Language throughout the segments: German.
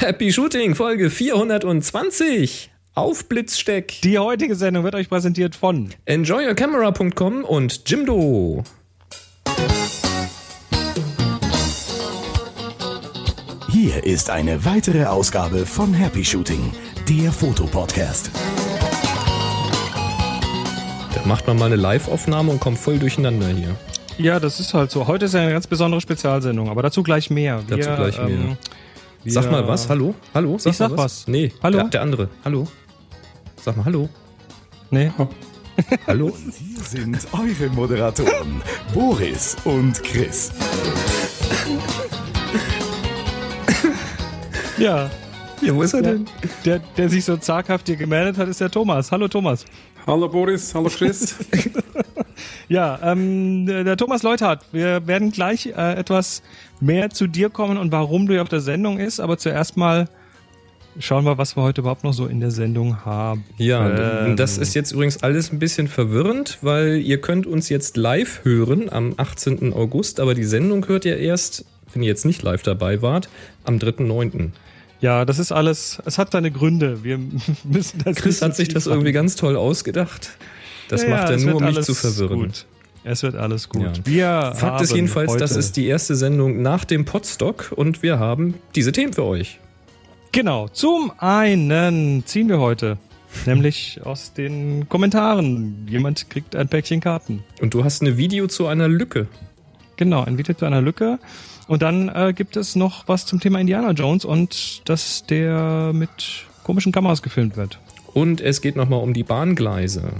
Happy Shooting, Folge 420. Auf Blitzsteck. Die heutige Sendung wird euch präsentiert von enjoyyourcamera.com und Jimdo. Hier ist eine weitere Ausgabe von Happy Shooting, der Fotopodcast. Da macht man mal eine Live-Aufnahme und kommt voll durcheinander hier. Ja, das ist halt so. Heute ist eine ganz besondere Spezialsendung, aber dazu gleich mehr. Wir, dazu gleich mehr. Ähm, sag mal was, hallo? Hallo? Sag ich sag was. was. Nee, hallo? Der, der, andere. Hallo? Sag mal hallo. Nee. hallo? Und hier sind eure Moderatoren, Boris und Chris. ja. Ja, wo ist er der, denn? Der, der sich so zaghaft hier gemeldet hat, ist der Thomas. Hallo Thomas. Hallo Boris, hallo Chris. ja, ähm, der Thomas Leuthardt, wir werden gleich äh, etwas mehr zu dir kommen und warum du auf der Sendung ist, aber zuerst mal schauen wir, was wir heute überhaupt noch so in der Sendung haben. Ja, ähm, das ist jetzt übrigens alles ein bisschen verwirrend, weil ihr könnt uns jetzt live hören am 18. August, aber die Sendung hört ihr erst, wenn ihr jetzt nicht live dabei wart, am 3.9. Ja, das ist alles, es hat seine Gründe. Wir müssen das Chris hat sich das machen. irgendwie ganz toll ausgedacht. Das ja, macht er nur, um mich zu verwirren. Gut. Es wird alles gut. Ja. Wir Fakt ist jedenfalls, das ist die erste Sendung nach dem Podstock und wir haben diese Themen für euch. Genau. Zum einen ziehen wir heute nämlich aus den Kommentaren. Jemand kriegt ein Päckchen Karten. Und du hast ein Video zu einer Lücke. Genau, ein Video zu einer Lücke. Und dann äh, gibt es noch was zum Thema Indiana Jones und dass der mit komischen Kameras gefilmt wird. Und es geht nochmal um die Bahngleise.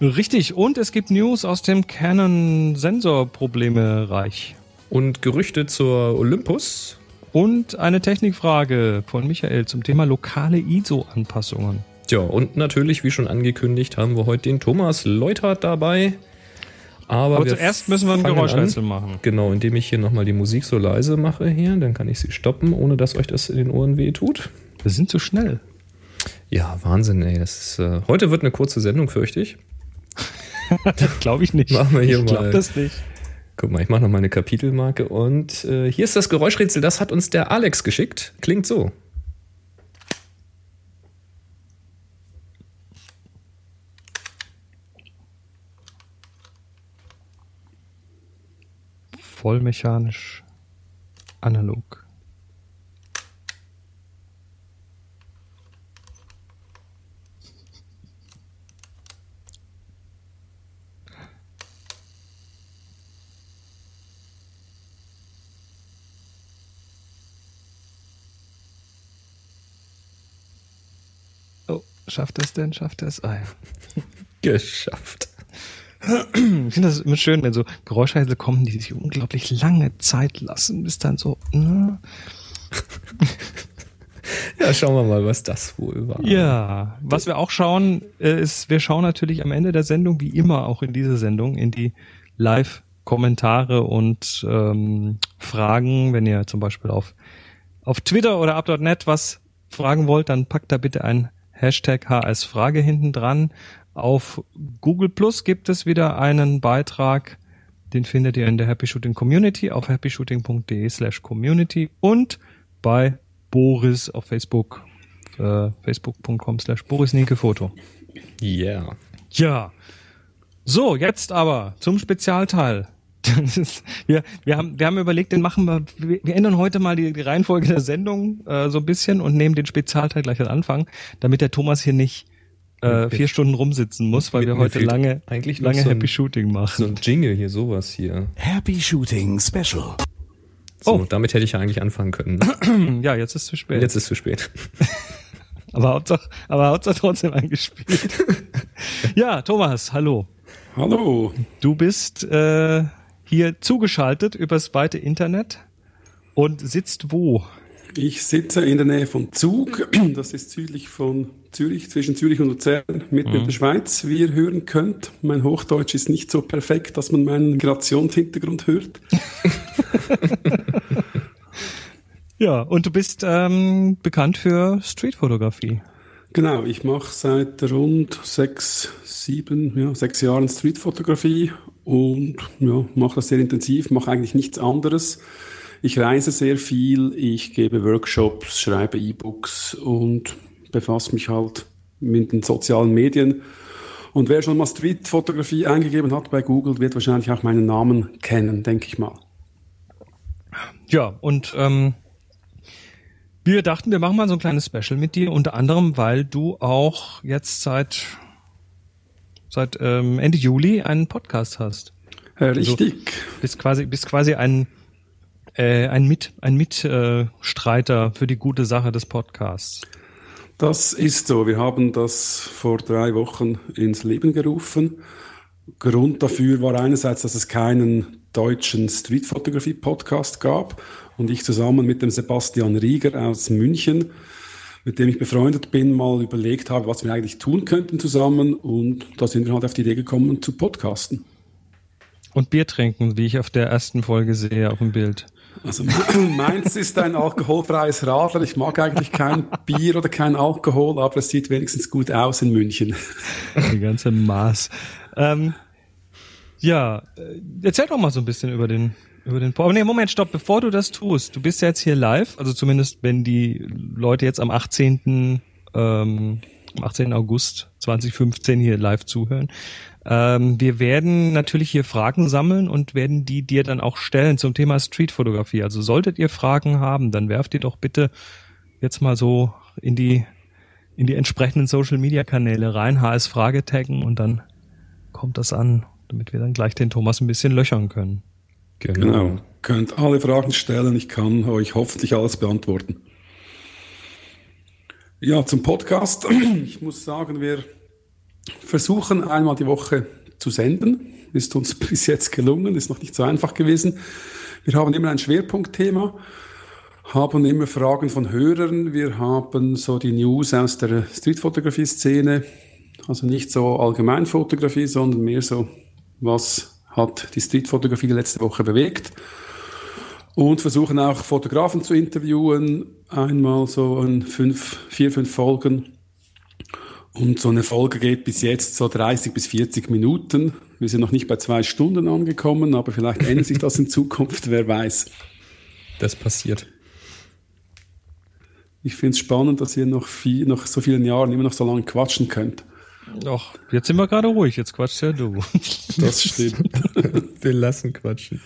Richtig, und es gibt News aus dem Canon-Sensor-Probleme-Reich. Und Gerüchte zur Olympus. Und eine Technikfrage von Michael zum Thema lokale ISO-Anpassungen. Tja, und natürlich, wie schon angekündigt, haben wir heute den Thomas Leuthardt dabei. Aber, Aber zuerst müssen wir ein Geräuschrätsel machen. Genau, indem ich hier nochmal die Musik so leise mache hier, dann kann ich sie stoppen, ohne dass euch das in den Ohren weh tut. Wir sind zu schnell. Ja, Wahnsinn, ey. Ist, äh, heute wird eine kurze Sendung, fürchte ich. Glaube ich nicht. Machen wir hier ich mal. das nicht. Guck mal, ich mache nochmal eine Kapitelmarke und äh, hier ist das Geräuschrätsel, das hat uns der Alex geschickt. Klingt so. Vollmechanisch analog. Oh, schafft es denn? Schafft es? Ah, ja. Geschafft. Ich finde das immer schön, wenn so Geräuschhäusel kommen, die sich unglaublich lange Zeit lassen, bis dann so. Ne? Ja, schauen wir mal, was das wohl war. Ja, was wir auch schauen, äh, ist, wir schauen natürlich am Ende der Sendung, wie immer auch in dieser Sendung, in die Live-Kommentare und ähm, Fragen. Wenn ihr zum Beispiel auf, auf Twitter oder up.net was fragen wollt, dann packt da bitte ein Hashtag HS-Frage hinten dran. Auf Google Plus gibt es wieder einen Beitrag, den findet ihr in der Happy Shooting Community auf happyshooting.de slash community und bei Boris auf Facebook, äh, facebook.com slash Boris Foto. Yeah. Ja. So, jetzt aber zum Spezialteil. wir, wir, haben, wir haben überlegt, den machen wir, wir, ändern heute mal die, die Reihenfolge der Sendung äh, so ein bisschen und nehmen den Spezialteil gleich am Anfang, damit der Thomas hier nicht äh, vier Stunden rumsitzen muss, weil wir heute lange, eigentlich lange so Happy ein, Shooting machen. So ein Jingle hier, sowas hier. Happy Shooting Special. So, oh. damit hätte ich ja eigentlich anfangen können. ja, jetzt ist zu spät. Jetzt ist zu spät. aber Hauptsache, aber Hauptsache trotzdem eingespielt. ja, Thomas, hallo. Hallo. Du bist äh, hier zugeschaltet übers weite Internet und sitzt wo? Ich sitze in der Nähe von Zug. Das ist südlich von Zürich, zwischen Zürich und Luzern, mitten mhm. in der Schweiz, wie ihr hören könnt. Mein Hochdeutsch ist nicht so perfekt, dass man meinen Migrationshintergrund hört. ja, und du bist ähm, bekannt für Streetfotografie. Genau, ich mache seit rund sechs, sieben, ja, sechs Jahren Streetfotografie und ja, mache das sehr intensiv, mache eigentlich nichts anderes Ich reise sehr viel, ich gebe Workshops, schreibe E-Books und befasse mich halt mit den sozialen Medien. Und wer schon mal Streetfotografie eingegeben hat bei Google, wird wahrscheinlich auch meinen Namen kennen, denke ich mal. Ja, und ähm, wir dachten, wir machen mal so ein kleines Special mit dir, unter anderem, weil du auch jetzt seit seit ähm, Ende Juli einen Podcast hast. Äh, richtig. Also, bist quasi bist quasi ein äh, ein Mit ein Mitstreiter für die gute Sache des Podcasts. Das ist so. Wir haben das vor drei Wochen ins Leben gerufen. Grund dafür war einerseits, dass es keinen deutschen Streetfotografie-Podcast gab und ich zusammen mit dem Sebastian Rieger aus München, mit dem ich befreundet bin, mal überlegt habe, was wir eigentlich tun könnten zusammen und da sind wir halt auf die Idee gekommen zu podcasten. Und Bier trinken, wie ich auf der ersten Folge sehe auf dem Bild. Also meins ist ein alkoholfreies Radler. Ich mag eigentlich kein Bier oder kein Alkohol, aber es sieht wenigstens gut aus in München. Die ganze Maß. Ähm, ja, äh, erzähl doch mal so ein bisschen über den über den Aber nee, Moment, stopp, bevor du das tust. Du bist ja jetzt hier live, also zumindest wenn die Leute jetzt am 18. Ähm, am 18. August 2015 hier live zuhören. Ähm, wir werden natürlich hier Fragen sammeln und werden die dir dann auch stellen zum Thema Streetfotografie. Also solltet ihr Fragen haben, dann werft ihr doch bitte jetzt mal so in die in die entsprechenden Social Media Kanäle rein, HS Frage taggen und dann kommt das an, damit wir dann gleich den Thomas ein bisschen löchern können. Genau. genau. Könnt alle Fragen stellen, ich kann euch hoffentlich alles beantworten. Ja, zum Podcast. Ich muss sagen, wir versuchen einmal die Woche zu senden. Ist uns bis jetzt gelungen, ist noch nicht so einfach gewesen. Wir haben immer ein Schwerpunktthema, haben immer Fragen von Hörern. Wir haben so die News aus der Streetfotografie-Szene. Also nicht so Allgemeinfotografie, sondern mehr so, was hat die Streetfotografie letzte Woche bewegt. Und versuchen auch Fotografen zu interviewen. Einmal so in fünf, vier, fünf Folgen und so eine Folge geht bis jetzt so 30 bis 40 Minuten. Wir sind noch nicht bei zwei Stunden angekommen, aber vielleicht ändert sich das in Zukunft, wer weiß. Das passiert. Ich finde es spannend, dass ihr noch, viel, noch so vielen Jahren immer noch so lange quatschen könnt. Ach, jetzt sind wir gerade ruhig, jetzt quatscht ja du. Das stimmt. wir lassen quatschen.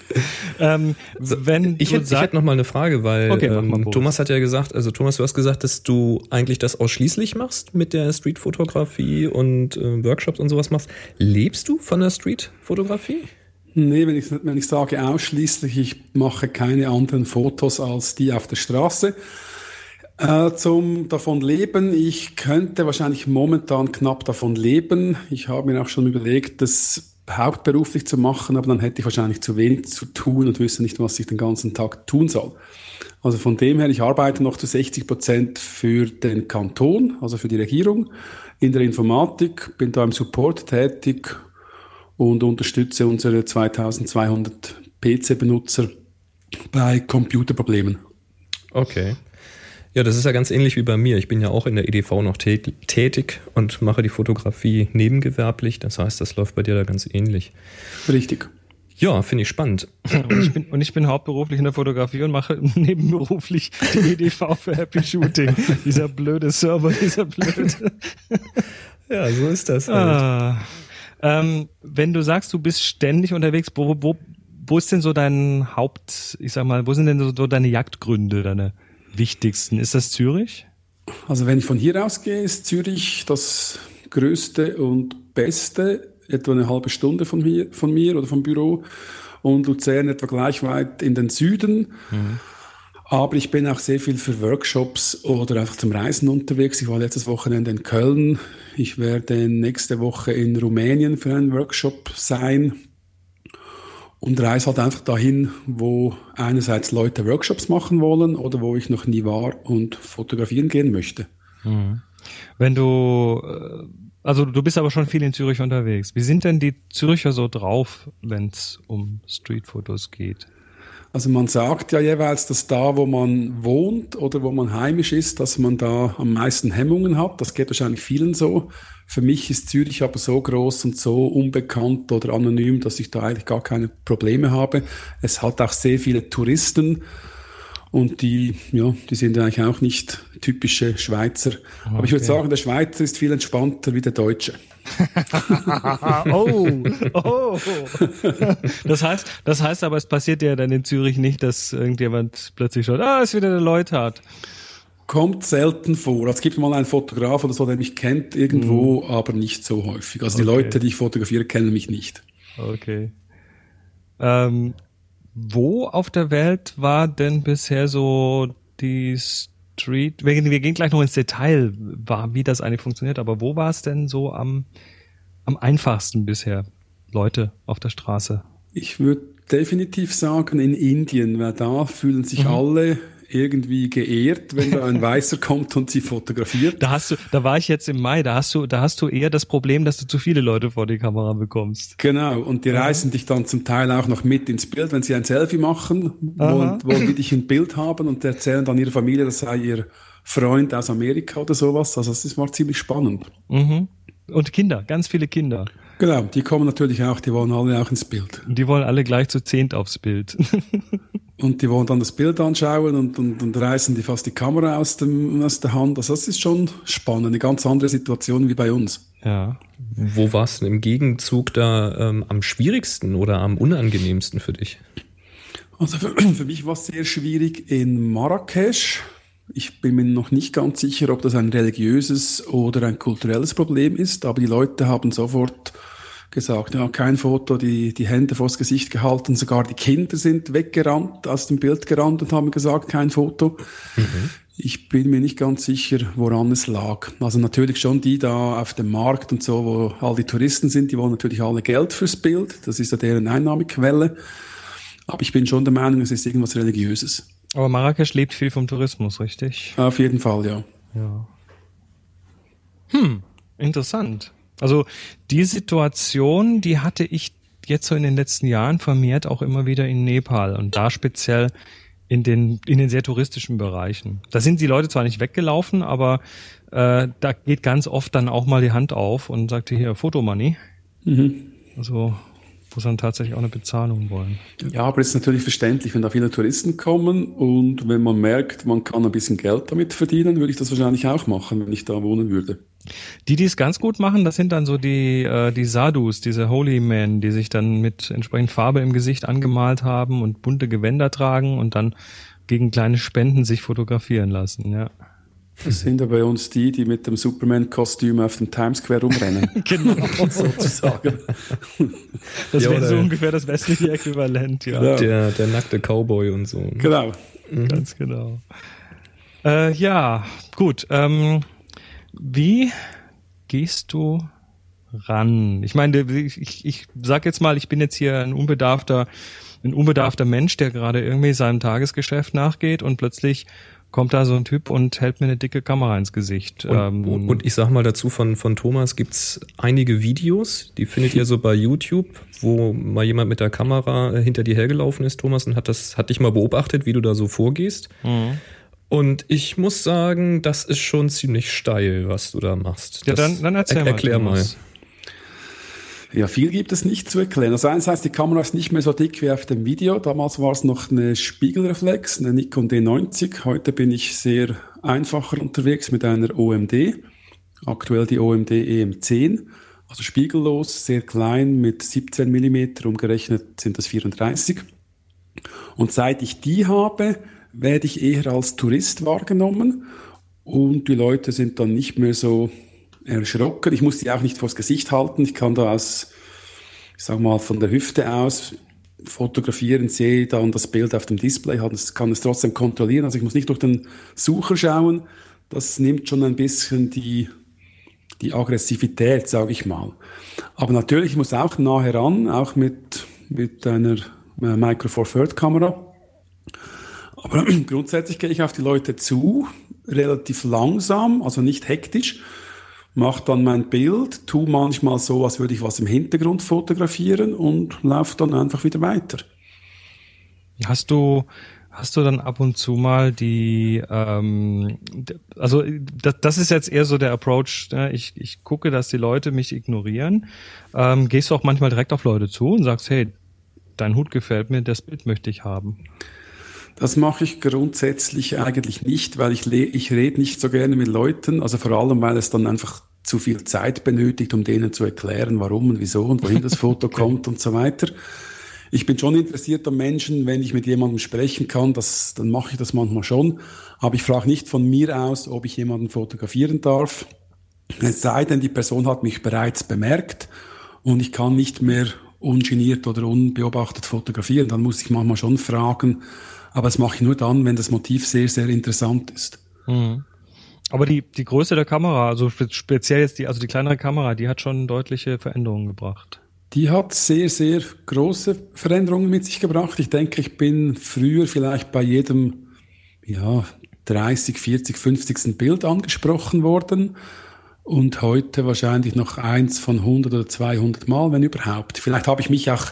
Ähm, wenn ich, hätte, ich hätte noch mal eine Frage, weil okay, ähm, Thomas hat ja gesagt, also Thomas, du hast gesagt, dass du eigentlich das ausschließlich machst mit der Streetfotografie und äh, Workshops und sowas machst. Lebst du von der Streetfotografie? Nee, wenn ich, wenn ich sage ausschließlich, ich mache keine anderen Fotos als die auf der Straße. Äh, zum davon leben, ich könnte wahrscheinlich momentan knapp davon leben. Ich habe mir auch schon überlegt, das hauptberuflich zu machen, aber dann hätte ich wahrscheinlich zu wenig zu tun und wüsste nicht, was ich den ganzen Tag tun soll. Also von dem her, ich arbeite noch zu 60 Prozent für den Kanton, also für die Regierung, in der Informatik, bin da im Support tätig und unterstütze unsere 2200 PC-Benutzer bei Computerproblemen. Okay. Ja, das ist ja ganz ähnlich wie bei mir. Ich bin ja auch in der EDV noch tätig und mache die Fotografie nebengewerblich. Das heißt, das läuft bei dir da ganz ähnlich. Richtig. Ja, finde ich spannend. Und ich, bin, und ich bin hauptberuflich in der Fotografie und mache nebenberuflich die EDV für Happy Shooting. dieser blöde Server, dieser blöde. ja, so ist das. Halt. Ah, ähm, wenn du sagst, du bist ständig unterwegs, wo, wo, wo ist denn so dein Haupt, ich sag mal, wo sind denn so deine Jagdgründe, deine wichtigsten? Ist das Zürich? Also wenn ich von hier ausgehe, ist Zürich das größte und beste, etwa eine halbe Stunde von, hier, von mir oder vom Büro und Luzern etwa gleich weit in den Süden. Mhm. Aber ich bin auch sehr viel für Workshops oder einfach zum Reisen unterwegs. Ich war letztes Wochenende in Köln. Ich werde nächste Woche in Rumänien für einen Workshop sein und reise halt einfach dahin, wo einerseits Leute Workshops machen wollen oder wo ich noch nie war und fotografieren gehen möchte. Mhm. Wenn du, äh, also du bist aber schon viel in Zürich unterwegs. Wie sind denn die Zürcher so drauf, wenn es um Streetfotos geht? Also man sagt ja jeweils, dass da, wo man wohnt oder wo man heimisch ist, dass man da am meisten Hemmungen hat. Das geht wahrscheinlich vielen so. Für mich ist Zürich aber so groß und so unbekannt oder anonym, dass ich da eigentlich gar keine Probleme habe. Es hat auch sehr viele Touristen und die, ja, die sind eigentlich auch nicht typische Schweizer. Okay. Aber ich würde sagen, der Schweizer ist viel entspannter wie der Deutsche. oh, oh. Das heißt, das heißt aber, es passiert ja dann in Zürich nicht, dass irgendjemand plötzlich schaut, ah, ist wieder der Leuthard. Kommt selten vor. Also es gibt mal einen Fotograf oder so, der mich kennt irgendwo, mhm. aber nicht so häufig. Also okay. die Leute, die ich fotografiere, kennen mich nicht. Okay. Ähm, wo auf der Welt war denn bisher so die Street? Wir, wir gehen gleich noch ins Detail, war, wie das eigentlich funktioniert, aber wo war es denn so am, am einfachsten bisher? Leute auf der Straße? Ich würde definitiv sagen in Indien, weil da fühlen sich mhm. alle irgendwie geehrt, wenn da ein Weißer kommt und sie fotografiert. Da hast du, da war ich jetzt im Mai, da hast du, da hast du eher das Problem, dass du zu viele Leute vor die Kamera bekommst. Genau, und die reißen dich dann zum Teil auch noch mit ins Bild, wenn sie ein Selfie machen, wollen, wollen die dich ein Bild haben und erzählen dann ihrer Familie, das sei ihr Freund aus Amerika oder sowas. Also das war ziemlich spannend. Mhm. Und Kinder, ganz viele Kinder. Genau, die kommen natürlich auch, die wollen alle auch ins Bild. Und die wollen alle gleich zu zehnt aufs Bild. und die wollen dann das Bild anschauen und, und, und reißen die fast die Kamera aus, dem, aus der Hand. Also das ist schon spannend, eine ganz andere Situation wie bei uns. Ja. Wo war es im Gegenzug da ähm, am schwierigsten oder am unangenehmsten für dich? Also für, für mich war es sehr schwierig in Marrakesch. Ich bin mir noch nicht ganz sicher, ob das ein religiöses oder ein kulturelles Problem ist, aber die Leute haben sofort gesagt, ja, kein Foto, die, die Hände vors Gesicht gehalten, sogar die Kinder sind weggerannt, aus dem Bild gerannt und haben gesagt, kein Foto. Mhm. Ich bin mir nicht ganz sicher, woran es lag. Also natürlich schon die da auf dem Markt und so, wo all die Touristen sind, die wollen natürlich alle Geld fürs Bild. Das ist ja deren Einnahmequelle. Aber ich bin schon der Meinung, es ist irgendwas Religiöses. Aber Marrakesch lebt viel vom Tourismus, richtig? Auf jeden Fall, ja. Ja. Hm, interessant. Also die Situation, die hatte ich jetzt so in den letzten Jahren vermehrt auch immer wieder in Nepal und da speziell in den in den sehr touristischen Bereichen. Da sind die Leute zwar nicht weggelaufen, aber äh, da geht ganz oft dann auch mal die Hand auf und sagt hier Fotomoney. Mhm. Also wo sie dann tatsächlich auch eine Bezahlung wollen. Ja, aber es ist natürlich verständlich, wenn da viele Touristen kommen und wenn man merkt, man kann ein bisschen Geld damit verdienen, würde ich das wahrscheinlich auch machen, wenn ich da wohnen würde. Die, die es ganz gut machen, das sind dann so die, äh, die Sadhus, diese Holy Men, die sich dann mit entsprechend Farbe im Gesicht angemalt haben und bunte Gewänder tragen und dann gegen kleine Spenden sich fotografieren lassen, ja. Das sind ja bei uns die, die mit dem Superman-Kostüm auf dem Times Square rumrennen. genau. Sozusagen. Das ja, wäre so ungefähr das westliche Äquivalent, ja. Genau. Der, der nackte Cowboy und so. Genau. Mhm. Ganz genau. Äh, ja, gut. Ähm, wie gehst du ran? Ich meine, ich, ich, ich sag jetzt mal, ich bin jetzt hier ein unbedarfter, ein unbedarfter Mensch, der gerade irgendwie seinem Tagesgeschäft nachgeht und plötzlich kommt da so ein Typ und hält mir eine dicke Kamera ins Gesicht. Und, ähm, und ich sag mal dazu, von, von Thomas gibt's einige Videos, die findet ihr so bei YouTube, wo mal jemand mit der Kamera hinter dir hergelaufen ist, Thomas, und hat das, hat dich mal beobachtet, wie du da so vorgehst. Mhm. Und ich muss sagen, das ist schon ziemlich steil, was du da machst. Ja, dann, dann erzähl er, mal. Erklär mal. Ja, viel gibt es nicht zu erklären. Also einerseits, die Kamera ist nicht mehr so dick wie auf dem Video. Damals war es noch eine Spiegelreflex, eine Nikon D90. Heute bin ich sehr einfacher unterwegs mit einer OMD. Aktuell die OMD EM10. Also spiegellos, sehr klein mit 17 mm, umgerechnet sind das 34. Und seit ich die habe, werde ich eher als Tourist wahrgenommen und die Leute sind dann nicht mehr so erschrocken. Ich muss die auch nicht vors Gesicht halten. Ich kann da aus, ich sag mal, von der Hüfte aus fotografieren, sehe dann das Bild auf dem Display, kann es trotzdem kontrollieren. Also ich muss nicht durch den Sucher schauen. Das nimmt schon ein bisschen die, die Aggressivität, sage ich mal. Aber natürlich muss auch nahe ran, auch mit, mit einer äh, Micro Four Third Kamera. Aber grundsätzlich gehe ich auf die Leute zu, relativ langsam, also nicht hektisch mache dann mein Bild, tu manchmal so, als würde ich was im Hintergrund fotografieren und laufe dann einfach wieder weiter. Hast du hast du dann ab und zu mal die, ähm, also das, das ist jetzt eher so der Approach, ne? ich, ich gucke, dass die Leute mich ignorieren. Ähm, gehst du auch manchmal direkt auf Leute zu und sagst, hey, dein Hut gefällt mir, das Bild möchte ich haben? Das mache ich grundsätzlich eigentlich nicht, weil ich, ich rede nicht so gerne mit Leuten, also vor allem, weil es dann einfach zu viel Zeit benötigt, um denen zu erklären, warum und wieso und wohin das Foto okay. kommt und so weiter. Ich bin schon interessiert an Menschen, wenn ich mit jemandem sprechen kann, das, dann mache ich das manchmal schon. Aber ich frage nicht von mir aus, ob ich jemanden fotografieren darf. Es sei denn, die Person hat mich bereits bemerkt und ich kann nicht mehr ungeniert oder unbeobachtet fotografieren. Dann muss ich manchmal schon fragen, aber das mache ich nur dann, wenn das Motiv sehr, sehr interessant ist. Mhm. Aber die, die Größe der Kamera, also speziell jetzt die, also die kleinere Kamera, die hat schon deutliche Veränderungen gebracht. Die hat sehr, sehr große Veränderungen mit sich gebracht. Ich denke, ich bin früher vielleicht bei jedem, ja, 30, 40, 50. Bild angesprochen worden und heute wahrscheinlich noch eins von 100 oder 200 Mal, wenn überhaupt. Vielleicht habe ich mich auch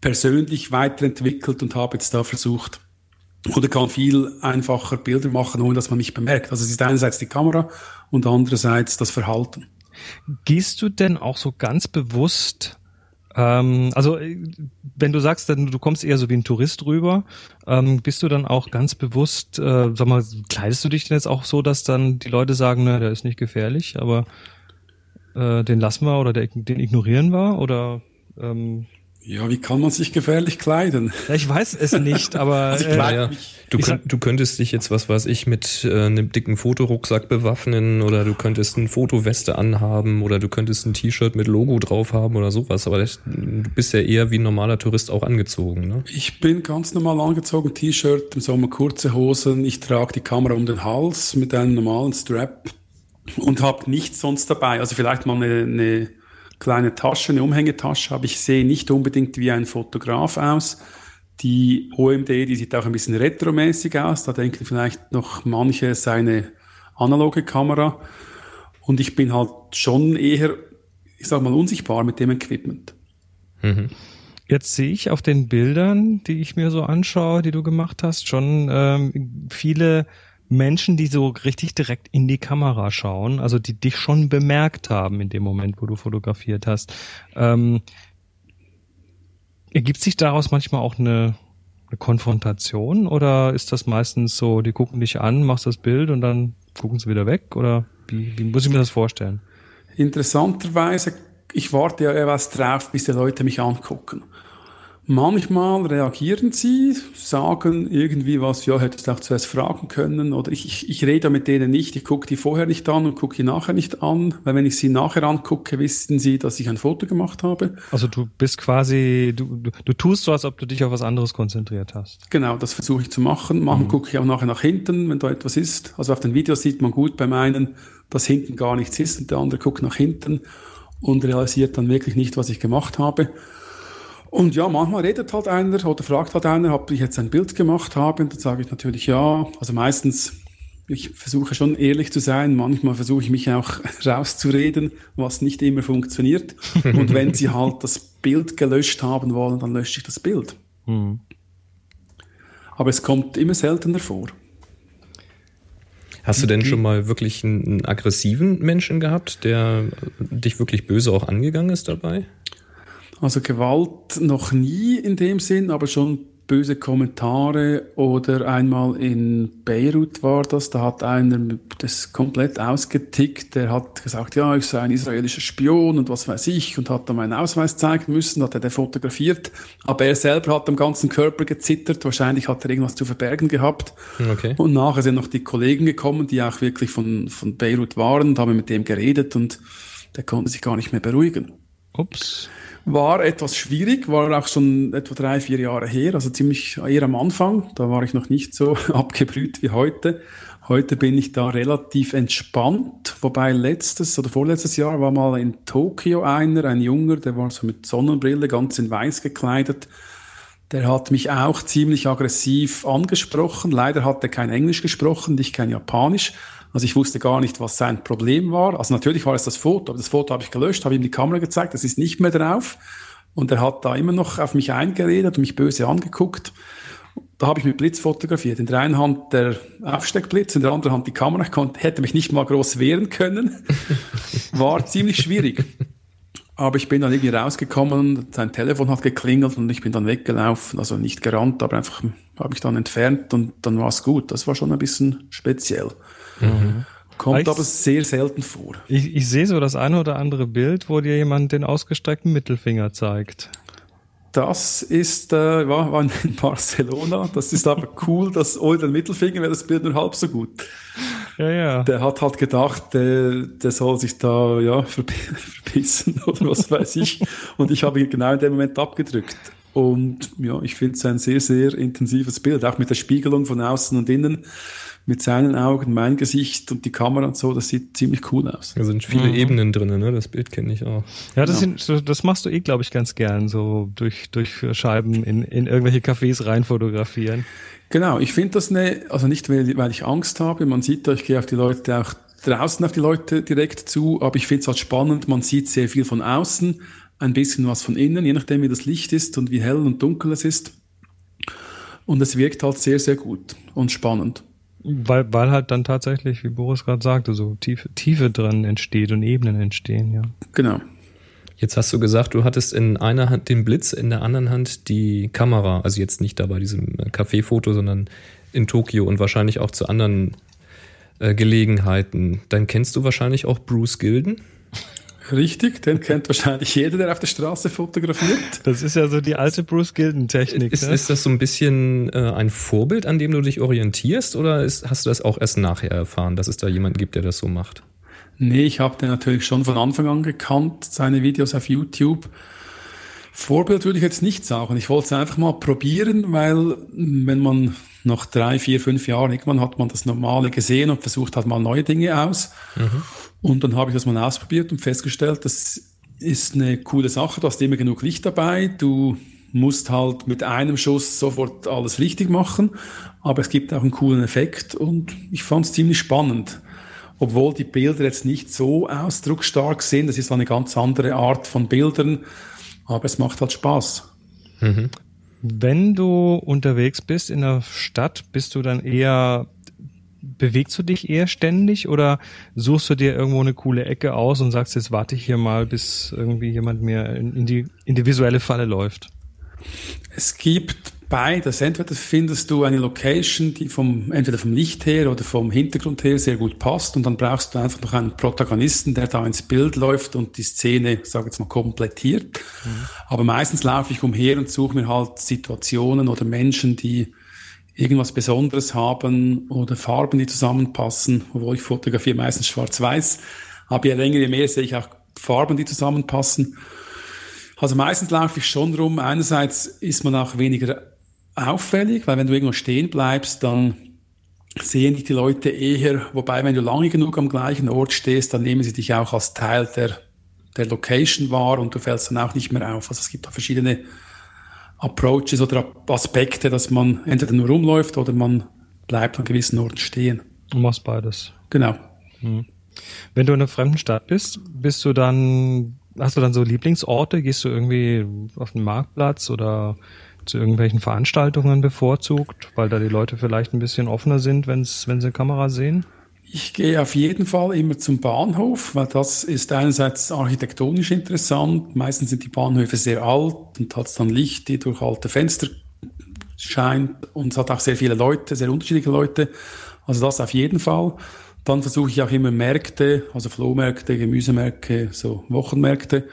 persönlich weiterentwickelt und habe jetzt da versucht, oder kann viel einfacher Bilder machen, ohne dass man mich bemerkt. Also es ist einerseits die Kamera und andererseits das Verhalten. Gehst du denn auch so ganz bewusst, ähm, also wenn du sagst, dann, du kommst eher so wie ein Tourist rüber, ähm, bist du dann auch ganz bewusst, äh, sag mal, kleidest du dich denn jetzt auch so, dass dann die Leute sagen, ne, der ist nicht gefährlich, aber äh, den lassen wir oder der, den ignorieren wir oder ähm, ja, wie kann man sich gefährlich kleiden? Ja, ich weiß es nicht, aber also äh, ja. du, könnt, du, könntest dich jetzt, was weiß ich, mit äh, einem dicken Fotorucksack bewaffnen oder du könntest eine Fotoweste anhaben oder du könntest ein T-Shirt mit Logo drauf haben oder sowas. Aber das, du bist ja eher wie ein normaler Tourist auch angezogen, ne? Ich bin ganz normal angezogen, T-Shirt, im Sommer kurze Hosen. Ich trage die Kamera um den Hals mit einem normalen Strap und habe nichts sonst dabei. Also vielleicht mal eine, eine kleine Tasche, eine Umhängetasche habe. Ich sehe nicht unbedingt wie ein Fotograf aus. Die OMD, die sieht auch ein bisschen retromäßig aus. Da denken vielleicht noch manche seine analoge Kamera. Und ich bin halt schon eher, ich sag mal, unsichtbar mit dem Equipment. Mhm. Jetzt sehe ich auf den Bildern, die ich mir so anschaue, die du gemacht hast, schon ähm, viele Menschen, die so richtig direkt in die Kamera schauen, also die dich schon bemerkt haben in dem Moment, wo du fotografiert hast. Ähm, ergibt sich daraus manchmal auch eine, eine Konfrontation oder ist das meistens so, die gucken dich an, machst das Bild und dann gucken sie wieder weg oder wie, wie muss ich mir das vorstellen? Interessanterweise, ich warte ja etwas drauf, bis die Leute mich angucken. Manchmal reagieren sie, sagen irgendwie was, ja, hättest du auch zuerst fragen können oder ich, ich, ich rede mit denen nicht, ich gucke die vorher nicht an und gucke die nachher nicht an, weil wenn ich sie nachher angucke, wissen sie, dass ich ein Foto gemacht habe. Also du bist quasi, du, du, du tust so, als ob du dich auf was anderes konzentriert hast. Genau, das versuche ich zu machen. Manchmal mhm. gucke ich auch nachher nach hinten, wenn da etwas ist. Also auf den Videos sieht man gut beim einen, dass hinten gar nichts ist und der andere guckt nach hinten und realisiert dann wirklich nicht, was ich gemacht habe. Und ja, manchmal redet halt einer oder fragt halt einer, ob ich jetzt ein Bild gemacht habe. Und dann sage ich natürlich ja. Also meistens, ich versuche schon ehrlich zu sein. Manchmal versuche ich mich auch rauszureden, was nicht immer funktioniert. Und wenn sie halt das Bild gelöscht haben wollen, dann lösche ich das Bild. Mhm. Aber es kommt immer seltener vor. Hast du denn schon mal wirklich einen, einen aggressiven Menschen gehabt, der dich wirklich böse auch angegangen ist dabei? Also Gewalt noch nie in dem Sinn, aber schon böse Kommentare oder einmal in Beirut war das, da hat einer das komplett ausgetickt, der hat gesagt, ja, ich sei ein israelischer Spion und was weiß ich und hat dann meinen Ausweis zeigen müssen, hat er den fotografiert, aber er selber hat am ganzen Körper gezittert, wahrscheinlich hat er irgendwas zu verbergen gehabt. Okay. und nachher sind noch die Kollegen gekommen, die auch wirklich von, von Beirut waren und haben mit dem geredet und der konnte sich gar nicht mehr beruhigen. Ups war etwas schwierig, war auch schon etwa drei, vier Jahre her, also ziemlich eher am Anfang. Da war ich noch nicht so abgebrüht wie heute. Heute bin ich da relativ entspannt, wobei letztes oder vorletztes Jahr war mal in Tokio einer, ein Junger, der war so mit Sonnenbrille ganz in weiß gekleidet. Der hat mich auch ziemlich aggressiv angesprochen. Leider hat er kein Englisch gesprochen, ich kein Japanisch. Also ich wusste gar nicht, was sein Problem war. Also natürlich war es das Foto, aber das Foto habe ich gelöscht, habe ihm die Kamera gezeigt, das ist nicht mehr drauf. Und er hat da immer noch auf mich eingeredet und mich böse angeguckt. Da habe ich mit Blitz fotografiert. In der einen Hand der Aufsteckblitz, in der anderen Hand die Kamera. Ich konnte, hätte mich nicht mal groß wehren können. War ziemlich schwierig. Aber ich bin dann irgendwie rausgekommen, sein Telefon hat geklingelt und ich bin dann weggelaufen. Also nicht gerannt, aber einfach habe ich dann entfernt und dann war es gut. Das war schon ein bisschen speziell. Mhm. Kommt ich, aber sehr selten vor. Ich, ich sehe so das eine oder andere Bild, wo dir jemand den ausgestreckten Mittelfinger zeigt. Das ist, äh, war, war in Barcelona. Das ist aber cool, dass ohne den Mittelfinger wäre das Bild nur halb so gut. Ja, ja. Der hat halt gedacht, der, der soll sich da ja verbissen oder was weiß ich. Und ich habe ihn genau in dem Moment abgedrückt. Und ja, ich finde es ein sehr, sehr intensives Bild, auch mit der Spiegelung von außen und innen, mit seinen Augen, mein Gesicht und die Kamera und so, das sieht ziemlich cool aus. Da sind viele mhm. Ebenen drin, ne? Das Bild kenne ich auch. Ja, das, ja. Sind, das machst du eh, glaube ich, ganz gern, so durch, durch Scheiben in, in irgendwelche Cafés rein fotografieren. Genau, ich finde das eine, also nicht, weil, weil ich Angst habe, man sieht da, ich gehe auf die Leute auch draußen auf die Leute direkt zu, aber ich finde es halt spannend, man sieht sehr viel von außen, ein bisschen was von innen, je nachdem wie das Licht ist und wie hell und dunkel es ist. Und es wirkt halt sehr, sehr gut und spannend. Weil, weil halt dann tatsächlich, wie Boris gerade sagte, so Tiefe, Tiefe drin entsteht und Ebenen entstehen, ja. Genau. Jetzt hast du gesagt, du hattest in einer Hand den Blitz, in der anderen Hand die Kamera. Also jetzt nicht da bei diesem Café-Foto, sondern in Tokio und wahrscheinlich auch zu anderen äh, Gelegenheiten. Dann kennst du wahrscheinlich auch Bruce Gilden. Richtig, den kennt wahrscheinlich jeder, der auf der Straße fotografiert. Das ist ja so die alte Bruce Gilden-Technik. Ist, ne? ist das so ein bisschen äh, ein Vorbild, an dem du dich orientierst, oder ist, hast du das auch erst nachher erfahren, dass es da jemanden gibt, der das so macht? Nee, ich habe den natürlich schon von Anfang an gekannt, seine Videos auf YouTube. Vorbild würde ich jetzt nicht sagen. Ich wollte es einfach mal probieren, weil wenn man nach drei, vier, fünf Jahren, irgendwann hat man das Normale gesehen und versucht halt mal neue Dinge aus. Mhm. Und dann habe ich das mal ausprobiert und festgestellt, das ist eine coole Sache. Du hast immer genug Licht dabei. Du musst halt mit einem Schuss sofort alles richtig machen. Aber es gibt auch einen coolen Effekt und ich fand es ziemlich spannend obwohl die Bilder jetzt nicht so ausdrucksstark sind. Das ist eine ganz andere Art von Bildern, aber es macht halt Spaß. Mhm. Wenn du unterwegs bist in der Stadt, bist du dann eher, bewegst du dich eher ständig oder suchst du dir irgendwo eine coole Ecke aus und sagst, jetzt warte ich hier mal, bis irgendwie jemand mir in die, in die visuelle Falle läuft? Es gibt beides. Entweder findest du eine Location, die vom, entweder vom Licht her oder vom Hintergrund her sehr gut passt und dann brauchst du einfach noch einen Protagonisten, der da ins Bild läuft und die Szene, sag jetzt mal, komplettiert. Mhm. Aber meistens laufe ich umher und suche mir halt Situationen oder Menschen, die irgendwas Besonderes haben oder Farben, die zusammenpassen, obwohl ich fotografiere meistens schwarz-weiß. Aber je länger, je mehr sehe ich auch Farben, die zusammenpassen. Also meistens laufe ich schon rum. Einerseits ist man auch weniger auffällig, weil wenn du irgendwo stehen bleibst, dann sehen dich die Leute eher, wobei wenn du lange genug am gleichen Ort stehst, dann nehmen sie dich auch als Teil der, der Location wahr und du fällst dann auch nicht mehr auf. Also es gibt da verschiedene Approaches oder Aspekte, dass man entweder nur rumläuft oder man bleibt an gewissen Orten stehen. Du machst beides. Genau. Mhm. Wenn du in einer fremden Stadt bist, bist du dann, hast du dann so Lieblingsorte? Gehst du irgendwie auf den Marktplatz oder zu irgendwelchen Veranstaltungen bevorzugt, weil da die Leute vielleicht ein bisschen offener sind, wenn's, wenn sie Kamera sehen? Ich gehe auf jeden Fall immer zum Bahnhof, weil das ist einerseits architektonisch interessant. Meistens sind die Bahnhöfe sehr alt und hat dann Licht, die durch alte Fenster scheint und es hat auch sehr viele Leute, sehr unterschiedliche Leute. Also das auf jeden Fall. Dann versuche ich auch immer Märkte, also Flohmärkte, Gemüsemärkte, so Wochenmärkte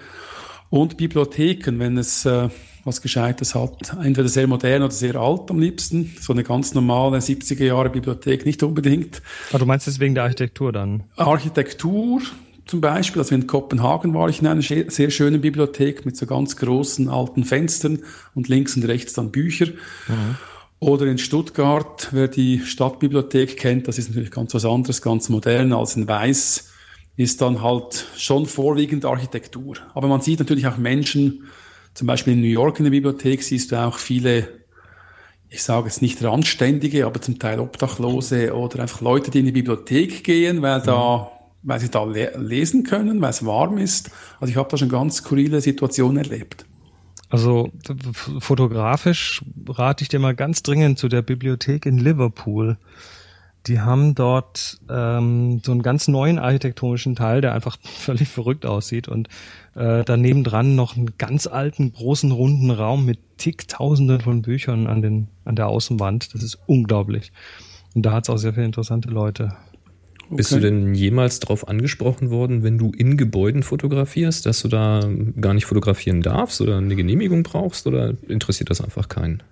und Bibliotheken, wenn es äh, was Gescheites hat. Entweder sehr modern oder sehr alt am liebsten. So eine ganz normale 70er Jahre Bibliothek nicht unbedingt. Aber ah, du meinst deswegen der Architektur dann? Architektur zum Beispiel. Also in Kopenhagen war ich in einer sehr schönen Bibliothek mit so ganz großen alten Fenstern und links und rechts dann Bücher. Mhm. Oder in Stuttgart, wer die Stadtbibliothek kennt, das ist natürlich ganz was anderes, ganz modern als in Weiß, ist dann halt schon vorwiegend Architektur. Aber man sieht natürlich auch Menschen, zum Beispiel in New York in der Bibliothek siehst du auch viele, ich sage jetzt nicht Randständige, aber zum Teil Obdachlose oder einfach Leute, die in die Bibliothek gehen, weil da, weil sie da le lesen können, weil es warm ist. Also ich habe da schon ganz skurrile Situationen erlebt. Also fotografisch rate ich dir mal ganz dringend zu der Bibliothek in Liverpool. Die haben dort ähm, so einen ganz neuen architektonischen Teil, der einfach völlig verrückt aussieht und äh, daneben dran noch einen ganz alten, großen, runden Raum mit zigtausenden von Büchern an, den, an der Außenwand. Das ist unglaublich. Und da hat es auch sehr viele interessante Leute. Okay. Bist du denn jemals darauf angesprochen worden, wenn du in Gebäuden fotografierst, dass du da gar nicht fotografieren darfst oder eine Genehmigung brauchst oder interessiert das einfach keinen?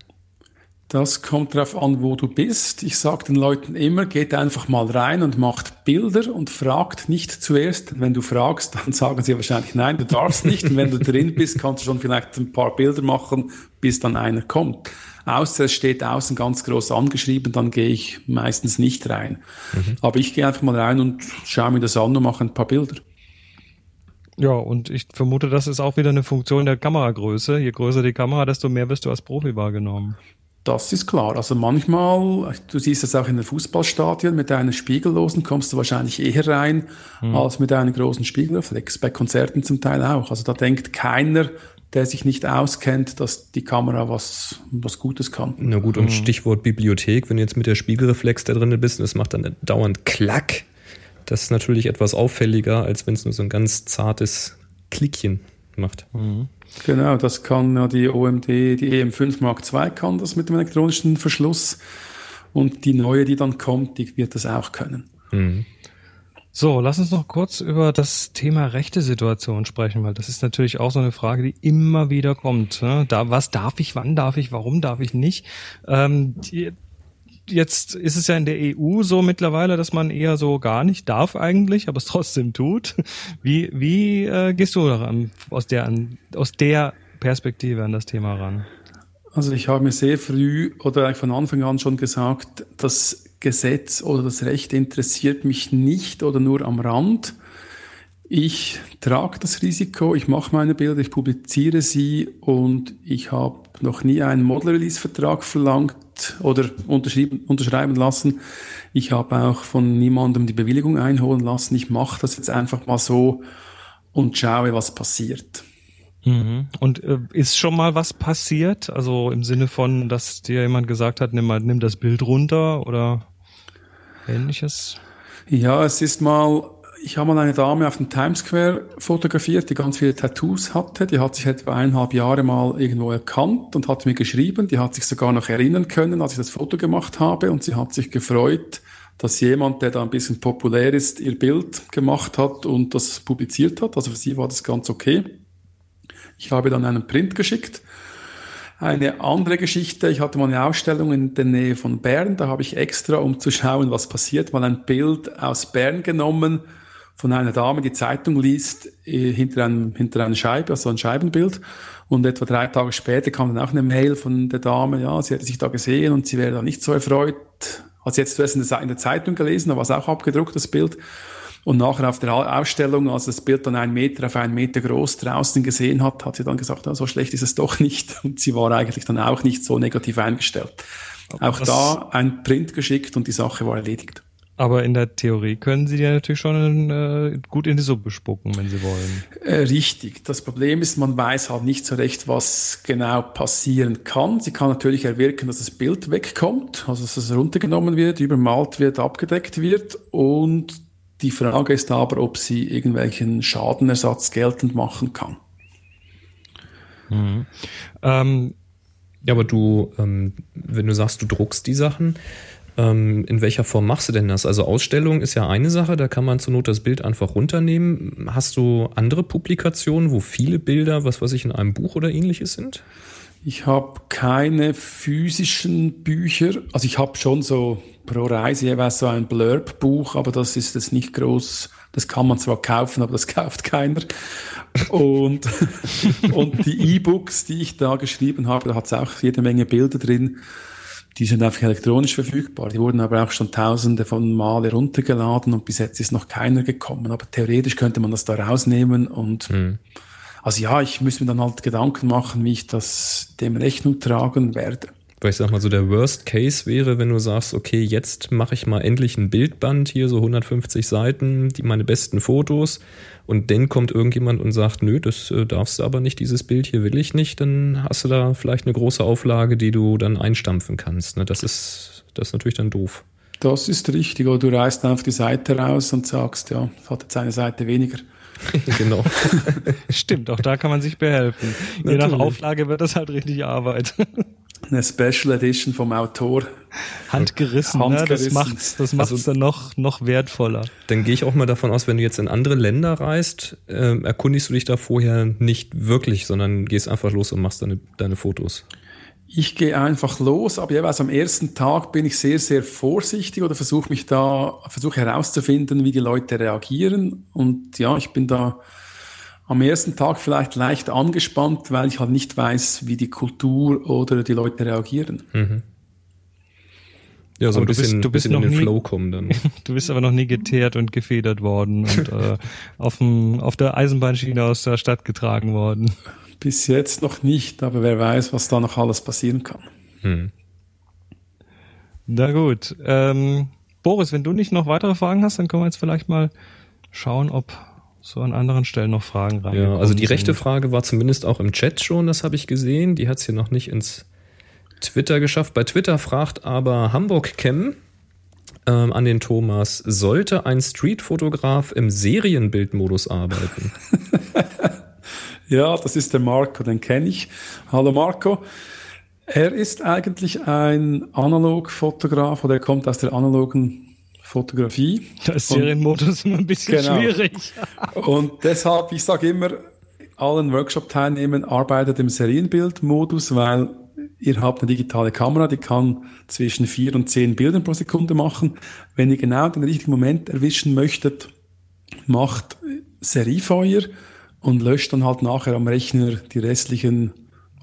Das kommt darauf an, wo du bist. Ich sage den Leuten immer, geht einfach mal rein und macht Bilder und fragt nicht zuerst. Wenn du fragst, dann sagen sie wahrscheinlich nein, du darfst nicht. Und wenn du drin bist, kannst du schon vielleicht ein paar Bilder machen, bis dann einer kommt. Außer es steht außen ganz groß angeschrieben, dann gehe ich meistens nicht rein. Mhm. Aber ich gehe einfach mal rein und schaue mir das an und mache ein paar Bilder. Ja, und ich vermute, das ist auch wieder eine Funktion der Kameragröße. Je größer die Kamera, desto mehr wirst du als Profi wahrgenommen. Das ist klar. Also manchmal, du siehst es auch in den Fußballstadien, mit einer spiegellosen kommst du wahrscheinlich eher rein mhm. als mit einem großen Spiegelreflex. Bei Konzerten zum Teil auch. Also da denkt keiner, der sich nicht auskennt, dass die Kamera was, was Gutes kann. Na gut, und mhm. Stichwort Bibliothek, wenn du jetzt mit der Spiegelreflex da drin bist und es macht dann dauernd Klack, das ist natürlich etwas auffälliger, als wenn es nur so ein ganz zartes Klickchen macht. Mhm. Genau, das kann ja die OMD, die EM5 Mark II kann das mit dem elektronischen Verschluss und die neue, die dann kommt, die wird das auch können. Mhm. So, lass uns noch kurz über das Thema rechte Situation sprechen, weil das ist natürlich auch so eine Frage, die immer wieder kommt. Ne? Da, was darf ich, wann darf ich, warum darf ich nicht? Ähm, die, jetzt ist es ja in der EU so mittlerweile, dass man eher so gar nicht darf eigentlich, aber es trotzdem tut. Wie, wie äh, gehst du daran, aus der, aus der Perspektive an das Thema ran? Also ich habe mir sehr früh oder von Anfang an schon gesagt, dass Gesetz oder das Recht interessiert mich nicht oder nur am Rand. Ich trage das Risiko, ich mache meine Bilder, ich publiziere sie und ich habe noch nie einen Model-Release-Vertrag verlangt oder unterschreiben lassen. Ich habe auch von niemandem die Bewilligung einholen lassen. Ich mache das jetzt einfach mal so und schaue, was passiert. Mhm. Und äh, ist schon mal was passiert? Also im Sinne von, dass dir jemand gesagt hat, nimm mal, nimm das Bild runter oder? ähnliches? Ja, es ist mal, ich habe mal eine Dame auf dem Times Square fotografiert, die ganz viele Tattoos hatte. Die hat sich etwa eineinhalb Jahre mal irgendwo erkannt und hat mir geschrieben. Die hat sich sogar noch erinnern können, als ich das Foto gemacht habe. Und sie hat sich gefreut, dass jemand, der da ein bisschen populär ist, ihr Bild gemacht hat und das publiziert hat. Also für sie war das ganz okay. Ich habe dann einen Print geschickt eine andere Geschichte, ich hatte mal eine Ausstellung in der Nähe von Bern, da habe ich extra, um zu schauen, was passiert, mal ein Bild aus Bern genommen von einer Dame, die Zeitung liest, äh, hinter, einem, hinter einer Scheibe, also ein Scheibenbild. Und etwa drei Tage später kam dann auch eine Mail von der Dame, ja, sie hätte sich da gesehen und sie wäre da nicht so erfreut. Hat sie jetzt zuerst in der Zeitung gelesen, da war es auch abgedruckt, das Bild. Und nachher auf der Ausstellung, als das Bild dann einen Meter auf einen Meter groß draußen gesehen hat, hat sie dann gesagt, ja, so schlecht ist es doch nicht. Und sie war eigentlich dann auch nicht so negativ eingestellt. Aber auch da ein Print geschickt und die Sache war erledigt. Aber in der Theorie können Sie ja natürlich schon äh, gut in die Suppe spucken, wenn Sie wollen. Äh, richtig. Das Problem ist, man weiß halt nicht so recht, was genau passieren kann. Sie kann natürlich erwirken, dass das Bild wegkommt, also dass es runtergenommen wird, übermalt wird, abgedeckt wird und die Frage ist aber, ob sie irgendwelchen Schadenersatz geltend machen kann. Mhm. Ähm, ja, aber du, ähm, wenn du sagst, du druckst die Sachen, ähm, in welcher Form machst du denn das? Also Ausstellung ist ja eine Sache, da kann man zur Not das Bild einfach runternehmen. Hast du andere Publikationen, wo viele Bilder, was weiß ich, in einem Buch oder ähnliches sind? Ich habe keine physischen Bücher. Also ich habe schon so pro Reise jeweils so ein Blurb-Buch, aber das ist jetzt nicht groß. Das kann man zwar kaufen, aber das kauft keiner. Und, und die E-Books, die ich da geschrieben habe, da hat es auch jede Menge Bilder drin. Die sind einfach elektronisch verfügbar. Die wurden aber auch schon tausende von Male runtergeladen und bis jetzt ist noch keiner gekommen. Aber theoretisch könnte man das da rausnehmen und mhm. also ja, ich muss mir dann halt Gedanken machen, wie ich das dem Rechnung tragen werde. Weil ich sag mal so, der Worst Case wäre, wenn du sagst, okay, jetzt mache ich mal endlich ein Bildband hier, so 150 Seiten, die meine besten Fotos. Und dann kommt irgendjemand und sagt, nö, das äh, darfst du aber nicht, dieses Bild hier will ich nicht, dann hast du da vielleicht eine große Auflage, die du dann einstampfen kannst. Ne? Das ist, das ist natürlich dann doof. Das ist richtig. Oder du reißt einfach die Seite raus und sagst, ja, es hat jetzt eine Seite weniger. genau. Stimmt, auch da kann man sich behelfen. Je nach Auflage wird das halt richtig Arbeit. Eine Special Edition vom Autor. Handgerissen, Handgerissen. Ne? das macht's, das macht's also, dann noch, noch wertvoller. Dann gehe ich auch mal davon aus, wenn du jetzt in andere Länder reist, äh, erkundigst du dich da vorher nicht wirklich, sondern gehst einfach los und machst deine, deine Fotos. Ich gehe einfach los, aber jeweils am ersten Tag bin ich sehr, sehr vorsichtig oder versuche mich da, versuche herauszufinden, wie die Leute reagieren. Und ja, ich bin da am ersten Tag vielleicht leicht angespannt, weil ich halt nicht weiß, wie die Kultur oder die Leute reagieren. Mhm. Ja, so aber ein bisschen, du bist, du bist noch in den nie, Flow kommen dann. Du bist aber noch nie geteert und gefedert worden und äh, auf, dem, auf der Eisenbahnschiene aus der Stadt getragen worden. Bis jetzt noch nicht, aber wer weiß, was da noch alles passieren kann. Hm. Na gut. Ähm, Boris, wenn du nicht noch weitere Fragen hast, dann können wir jetzt vielleicht mal schauen, ob so an anderen Stellen noch Fragen rein. Ja, also die rechte Frage war zumindest auch im Chat schon, das habe ich gesehen. Die hat es hier noch nicht ins Twitter geschafft. Bei Twitter fragt aber Hamburg Chem ähm, an den Thomas, sollte ein Streetfotograf im Serienbildmodus arbeiten? Ja, das ist der Marco, den kenne ich. Hallo Marco. Er ist eigentlich ein Analogfotograf oder er kommt aus der analogen Fotografie. Da ist Serienmodus immer ein bisschen genau. schwierig. Und deshalb, ich sage immer, allen Workshop-Teilnehmern arbeitet im Serienbildmodus, weil ihr habt eine digitale Kamera, die kann zwischen vier und zehn Bildern pro Sekunde machen. Wenn ihr genau den richtigen Moment erwischen möchtet, macht Seriefeuer und löscht dann halt nachher am Rechner die restlichen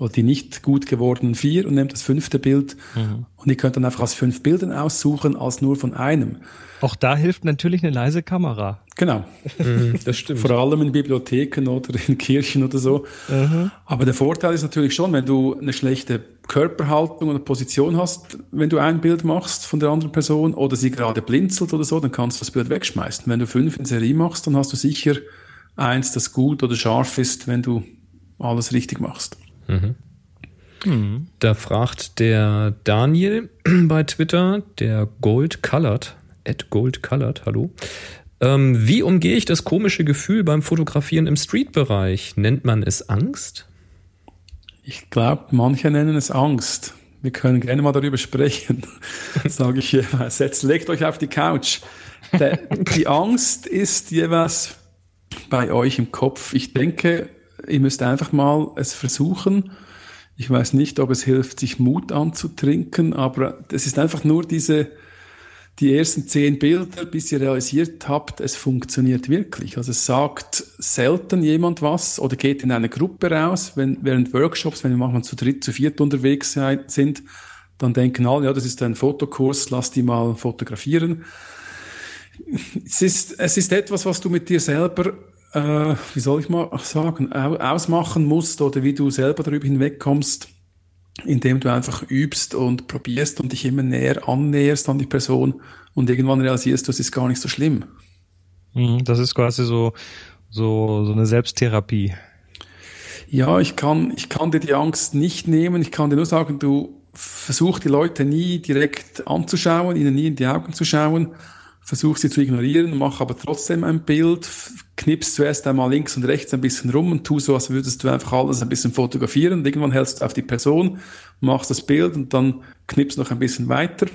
oder die nicht gut gewordenen vier und nehmt das fünfte Bild mhm. und ihr könnt dann einfach aus fünf Bildern aussuchen als nur von einem. Auch da hilft natürlich eine leise Kamera. Genau. Mhm, das stimmt. Vor allem in Bibliotheken oder in Kirchen oder so. Mhm. Aber der Vorteil ist natürlich schon, wenn du eine schlechte Körperhaltung oder Position hast, wenn du ein Bild machst von der anderen Person oder sie gerade blinzelt oder so, dann kannst du das Bild wegschmeißen. Wenn du fünf in Serie machst, dann hast du sicher eins, das gut oder scharf ist, wenn du alles richtig machst. Mhm. Da fragt der Daniel bei Twitter, der Gold Colored, at Gold Colored, hallo. Ähm, wie umgehe ich das komische Gefühl beim Fotografieren im Street-Bereich? Nennt man es Angst? Ich glaube, manche nennen es Angst. Wir können gerne mal darüber sprechen, sage ich jeweils. Jetzt legt euch auf die Couch. Der, die Angst ist jeweils bei euch im Kopf. Ich denke, ihr müsst einfach mal es versuchen. Ich weiß nicht, ob es hilft, sich Mut anzutrinken, aber es ist einfach nur diese, die ersten zehn Bilder, bis ihr realisiert habt, es funktioniert wirklich. Also es sagt selten jemand was oder geht in eine Gruppe raus, wenn, während Workshops, wenn wir manchmal zu dritt, zu viert unterwegs sind, dann denken alle, ja, das ist ein Fotokurs, lass die mal fotografieren. Es ist, es ist etwas, was du mit dir selber äh, wie soll ich mal sagen, ausmachen musst oder wie du selber darüber hinwegkommst, indem du einfach übst und probierst und dich immer näher annäherst an die Person und irgendwann realisierst du, es ist gar nicht so schlimm. Mhm, das ist quasi so, so, so eine Selbsttherapie. Ja, ich kann, ich kann dir die Angst nicht nehmen. Ich kann dir nur sagen, du versuch die Leute nie direkt anzuschauen, ihnen nie in die Augen zu schauen, versuch sie zu ignorieren, mach aber trotzdem ein Bild, knippst zuerst einmal links und rechts ein bisschen rum und tu so, als würdest du einfach alles ein bisschen fotografieren. Und irgendwann hältst du auf die Person, machst das Bild und dann knippst noch ein bisschen weiter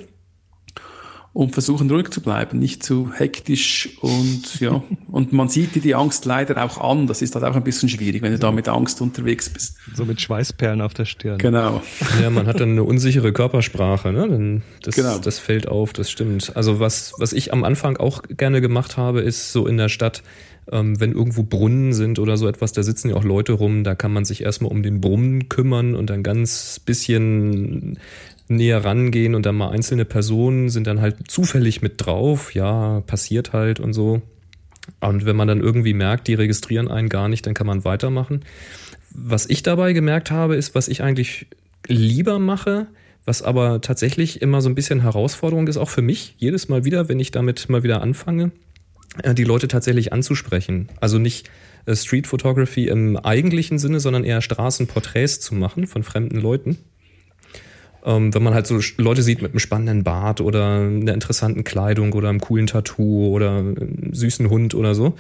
und versuchen ruhig zu bleiben, nicht zu hektisch und ja, und man sieht dir die Angst leider auch an. Das ist halt auch ein bisschen schwierig, wenn du da mit Angst unterwegs bist. So mit Schweißperlen auf der Stirn. Genau. Ja, man hat dann eine unsichere Körpersprache, ne? Das, genau. das fällt auf, das stimmt. Also was, was ich am Anfang auch gerne gemacht habe, ist so in der Stadt, ähm, wenn irgendwo Brunnen sind oder so etwas, da sitzen ja auch Leute rum, da kann man sich erstmal um den Brunnen kümmern und dann ganz bisschen näher rangehen und dann mal einzelne Personen sind dann halt zufällig mit drauf, ja, passiert halt und so. Und wenn man dann irgendwie merkt, die registrieren einen gar nicht, dann kann man weitermachen. Was ich dabei gemerkt habe, ist, was ich eigentlich lieber mache, Was aber tatsächlich immer so ein bisschen Herausforderung ist, auch für mich, jedes Mal wieder, wenn ich damit mal wieder anfange, die Leute tatsächlich anzusprechen. Also nicht äh, Street Photography im eigentlichen Sinne, sondern eher Straßenporträts zu machen von fremden Leuten. Ähm, wenn man halt so Leute sieht mit einem spannenden Bart oder einer interessanten Kleidung oder einem coolen Tattoo oder einem süßen Hund oder so,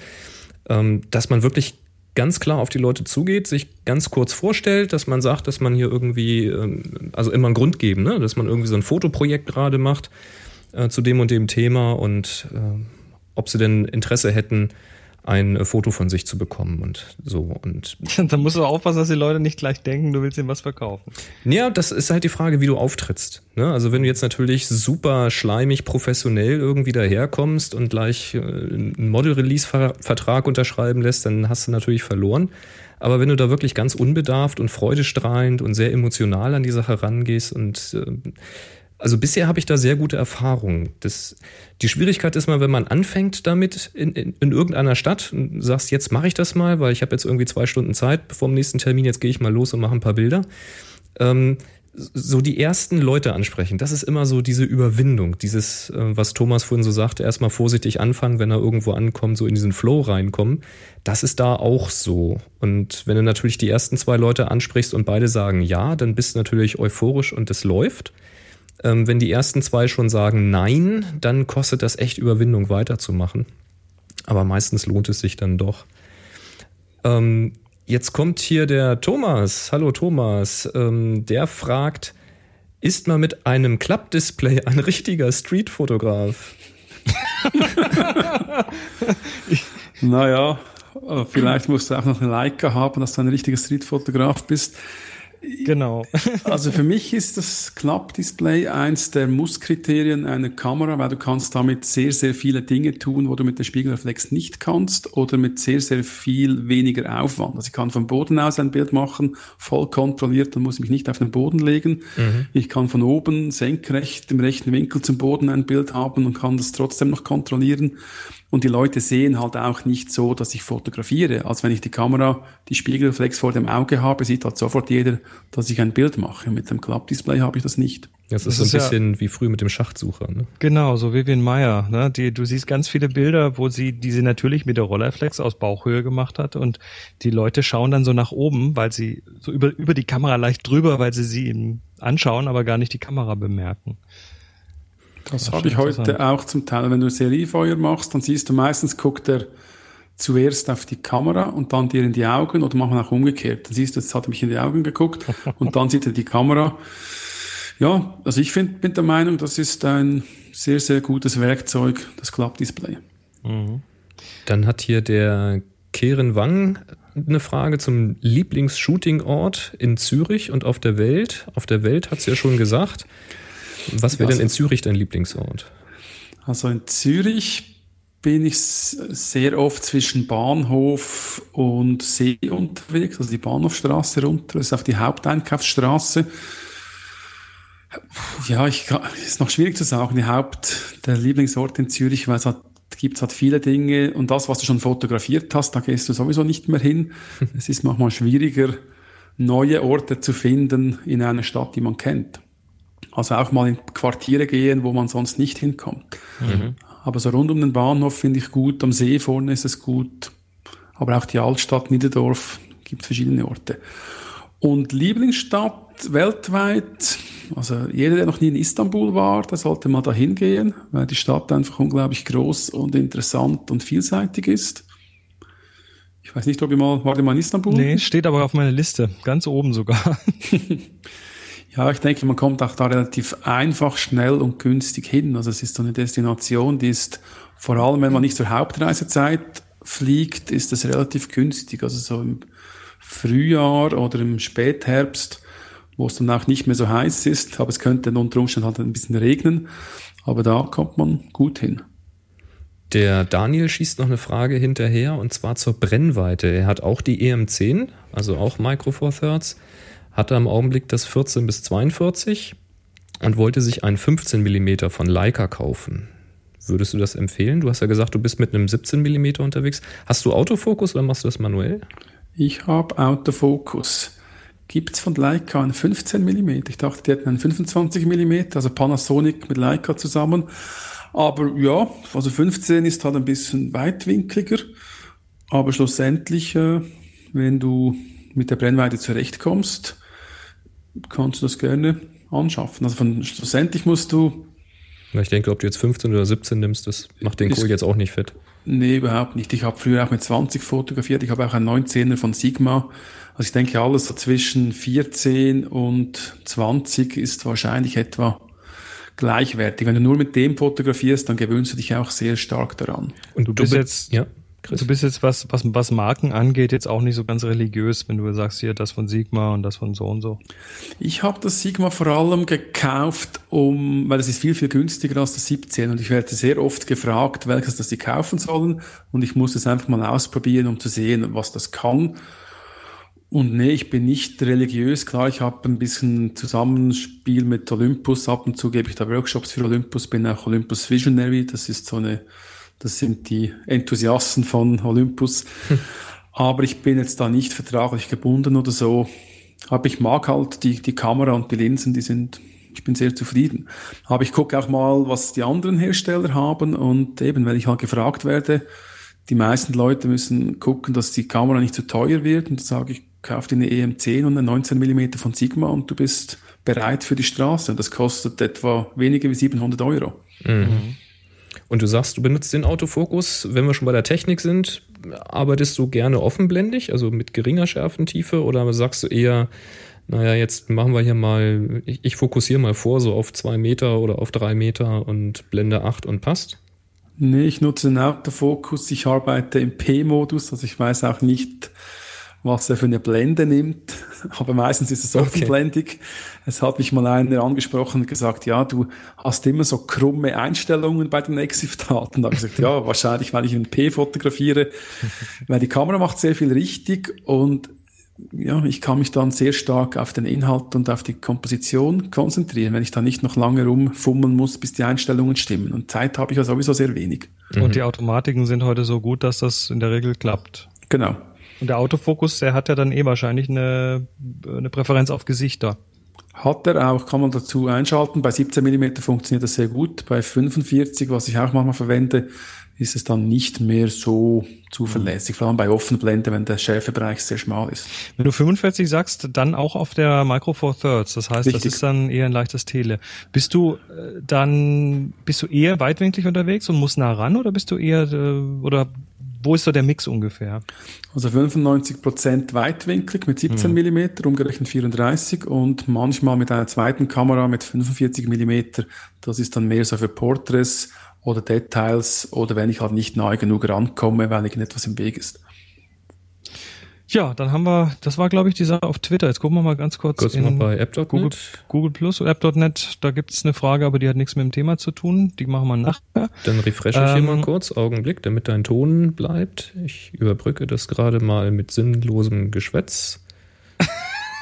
ähm, dass man wirklich ganz klar auf die Leute zugeht, sich ganz kurz vorstellt, dass man sagt, dass man hier irgendwie, ähm, also immer einen Grund geben, ne? dass man irgendwie so ein Fotoprojekt gerade macht äh, zu dem und dem Thema und äh, ob sie denn Interesse hätten, ein äh, Foto von sich zu bekommen und so. Und da musst du aufpassen, dass die Leute nicht gleich denken, du willst ihnen was verkaufen. Ja, das ist halt die Frage, wie du auftrittst. Ne? Also wenn du jetzt natürlich super schleimig professionell irgendwie daherkommst und gleich äh, einen Model-Release-Vertrag unterschreiben lässt, dann hast du natürlich verloren. Aber wenn du da wirklich ganz unbedarft und freudestrahlend und sehr emotional an die Sache rangehst und äh, also bisher habe ich da sehr gute Erfahrungen. Das, die Schwierigkeit ist mal, wenn man anfängt damit in, in, in irgendeiner Stadt und sagst, jetzt mache ich das mal, weil ich habe jetzt irgendwie zwei Stunden Zeit vor dem nächsten Termin, jetzt gehe ich mal los und mache ein paar Bilder. Ähm, so die ersten Leute ansprechen, das ist immer so diese Überwindung, dieses, äh, was Thomas vorhin so sagte, erstmal vorsichtig anfangen, wenn er irgendwo ankommt, so in diesen Flow reinkommen. Das ist da auch so. Und wenn du natürlich die ersten zwei Leute ansprichst und beide sagen ja, dann bist du natürlich euphorisch und es läuft. Ähm, wenn die ersten zwei schon sagen Nein, dann kostet das echt Überwindung weiterzumachen. Aber meistens lohnt es sich dann doch. Ähm, jetzt kommt hier der Thomas. Hallo Thomas. Ähm, der fragt, ist man mit einem Klappdisplay ein richtiger Streetfotograf? naja, vielleicht musst du auch noch eine Leica haben, dass du ein richtiger Streetfotograf bist. Genau. also für mich ist das Klappdisplay eins der Musskriterien einer Kamera, weil du kannst damit sehr, sehr viele Dinge tun, wo du mit der Spiegelreflex nicht kannst oder mit sehr, sehr viel weniger Aufwand. Also ich kann vom Boden aus ein Bild machen, voll kontrolliert, dann muss ich mich nicht auf den Boden legen. Mhm. Ich kann von oben senkrecht im rechten Winkel zum Boden ein Bild haben und kann das trotzdem noch kontrollieren. Und die Leute sehen halt auch nicht so, dass ich fotografiere. Als wenn ich die Kamera, die Spiegelreflex vor dem Auge habe, sieht halt sofort jeder, dass ich ein Bild mache. Mit dem Klappdisplay habe ich das nicht. Das ist, das so ein bisschen ja, wie früh mit dem Schachtsucher. Ne? Genau, so Vivian Meyer. Ne? Die, du siehst ganz viele Bilder, wo sie, die sie natürlich mit der Rollerflex aus Bauchhöhe gemacht hat und die Leute schauen dann so nach oben, weil sie so über, über die Kamera leicht drüber, weil sie sie anschauen, aber gar nicht die Kamera bemerken. Das, das habe ich heute auch zum Teil. Wenn du Seriefeuer machst, dann siehst du meistens, guckt er zuerst auf die Kamera und dann dir in die Augen oder machen auch umgekehrt. Dann siehst du, jetzt hat er mich in die Augen geguckt und dann sieht er die Kamera. Ja, also ich find, bin der Meinung, das ist ein sehr, sehr gutes Werkzeug, das Klappdisplay. Mhm. Dann hat hier der Keren Wang eine Frage zum Lieblingsshooting-Ort in Zürich und auf der Welt. Auf der Welt hat sie ja schon gesagt. Was wäre denn in Zürich dein Lieblingsort? Also in Zürich bin ich sehr oft zwischen Bahnhof und See unterwegs, also die Bahnhofstraße runter, das ist auf die Haupteinkaufsstraße. Ja, ich kann, ist noch schwierig zu sagen, die Haupt, der Lieblingsort in Zürich, weil es hat gibt halt viele Dinge und das, was du schon fotografiert hast, da gehst du sowieso nicht mehr hin. es ist manchmal schwieriger, neue Orte zu finden in einer Stadt, die man kennt. Also auch mal in Quartiere gehen, wo man sonst nicht hinkommt. Mhm. Aber so rund um den Bahnhof finde ich gut, am See vorne ist es gut. Aber auch die Altstadt Niederdorf gibt verschiedene Orte. Und Lieblingsstadt weltweit, also jeder, der noch nie in Istanbul war, der sollte mal dahin gehen, weil die Stadt einfach unglaublich groß und interessant und vielseitig ist. Ich weiß nicht, ob ihr mal, war ihr mal in Istanbul? Nee, steht aber auf meiner Liste, ganz oben sogar. Ja, ich denke, man kommt auch da relativ einfach, schnell und günstig hin. Also es ist so eine Destination, die ist vor allem, wenn man nicht zur Hauptreisezeit fliegt, ist es relativ günstig. Also so im Frühjahr oder im Spätherbst, wo es dann auch nicht mehr so heiß ist, aber es könnte unter Umständen halt ein bisschen regnen. Aber da kommt man gut hin. Der Daniel schießt noch eine Frage hinterher und zwar zur Brennweite. Er hat auch die EM10, also auch Micro Four Thirds hatte am Augenblick das 14 bis 42 und wollte sich einen 15 mm von Leica kaufen. Würdest du das empfehlen? Du hast ja gesagt, du bist mit einem 17 mm unterwegs. Hast du Autofokus oder machst du das manuell? Ich habe Autofokus. Gibt es von Leica einen 15 mm? Ich dachte, die hätten einen 25 mm, also Panasonic mit Leica zusammen. Aber ja, also 15 ist halt ein bisschen weitwinkliger. Aber schlussendlich, äh, wenn du mit der Brennweite zurechtkommst, kannst du das gerne anschaffen. Also von, schlussendlich musst du. Ich denke, ob du jetzt 15 oder 17 nimmst, das macht den Kohl jetzt auch nicht fett. Nee, überhaupt nicht. Ich habe früher auch mit 20 fotografiert. Ich habe auch einen 19er von Sigma. Also ich denke, alles so zwischen 14 und 20 ist wahrscheinlich etwa gleichwertig. Wenn du nur mit dem fotografierst, dann gewöhnst du dich auch sehr stark daran. Und du, du bist jetzt, ja. Chris. Du bist jetzt, was, was, was Marken angeht, jetzt auch nicht so ganz religiös, wenn du sagst, hier das von Sigma und das von so und so. Ich habe das Sigma vor allem gekauft, um, weil es ist viel, viel günstiger als das 17 und ich werde sehr oft gefragt, welches das sie kaufen sollen und ich muss es einfach mal ausprobieren, um zu sehen, was das kann. Und nee, ich bin nicht religiös. Klar, ich habe ein bisschen Zusammenspiel mit Olympus. Ab und zu gebe ich da Workshops für Olympus, bin auch Olympus Visionary. Das ist so eine das sind die Enthusiasten von Olympus. Hm. Aber ich bin jetzt da nicht vertraglich gebunden oder so. Aber ich mag halt die, die Kamera und die Linsen, die sind, ich bin sehr zufrieden. Aber ich gucke auch mal, was die anderen Hersteller haben und eben, wenn ich halt gefragt werde, die meisten Leute müssen gucken, dass die Kamera nicht zu teuer wird und dann sage ich, kauf dir eine EM10 und eine 19 mm von Sigma und du bist bereit für die Straße. Und das kostet etwa weniger wie 700 Euro. Mhm. Und du sagst, du benutzt den Autofokus, wenn wir schon bei der Technik sind, arbeitest du gerne offenblendig, also mit geringer Schärfentiefe, oder sagst du eher, naja, jetzt machen wir hier mal, ich, ich fokussiere mal vor, so auf zwei Meter oder auf drei Meter und blende acht und passt? Nee, ich nutze den Autofokus, ich arbeite im P-Modus, also ich weiß auch nicht, was er für eine Blende nimmt. Aber meistens ist es offenblendig. Okay. Es hat mich mal einer angesprochen und gesagt, ja, du hast immer so krumme Einstellungen bei den Exif-Daten. Da habe ich gesagt, ja, wahrscheinlich, weil ich ein P fotografiere. weil die Kamera macht sehr viel richtig und ja, ich kann mich dann sehr stark auf den Inhalt und auf die Komposition konzentrieren, wenn ich da nicht noch lange rumfummeln muss, bis die Einstellungen stimmen. Und Zeit habe ich ja sowieso sehr wenig. Und die Automatiken sind heute so gut, dass das in der Regel klappt. Genau. Und der Autofokus, der hat ja dann eh wahrscheinlich eine, eine Präferenz auf Gesichter. Hat er auch, kann man dazu einschalten. Bei 17 mm funktioniert das sehr gut. Bei 45, was ich auch manchmal verwende, ist es dann nicht mehr so zuverlässig, vor allem bei Offenblende, wenn der Schärfebereich sehr schmal ist. Wenn du 45 sagst, dann auch auf der Micro Four Thirds, das heißt, Richtig. das ist dann eher ein leichtes Tele. Bist du äh, dann, bist du eher weitwinklig unterwegs und musst nah ran oder bist du eher, äh, oder wo ist so der Mix ungefähr? Also 95 Prozent weitwinklig mit 17 mhm. mm, umgerechnet 34 und manchmal mit einer zweiten Kamera mit 45 mm. Das ist dann mehr so für Porträts oder Details oder wenn ich halt nicht nahe genug rankomme, weil irgendetwas im Weg ist. Ja, dann haben wir, das war glaube ich die Sache auf Twitter. Jetzt gucken wir mal ganz kurz, kurz mal bei App.net. Google, Google Plus oder App.net. Da gibt es eine Frage, aber die hat nichts mit dem Thema zu tun. Die machen wir nachher. Dann refreshe ich ähm, hier mal kurz, Augenblick, damit dein Ton bleibt. Ich überbrücke das gerade mal mit sinnlosem Geschwätz.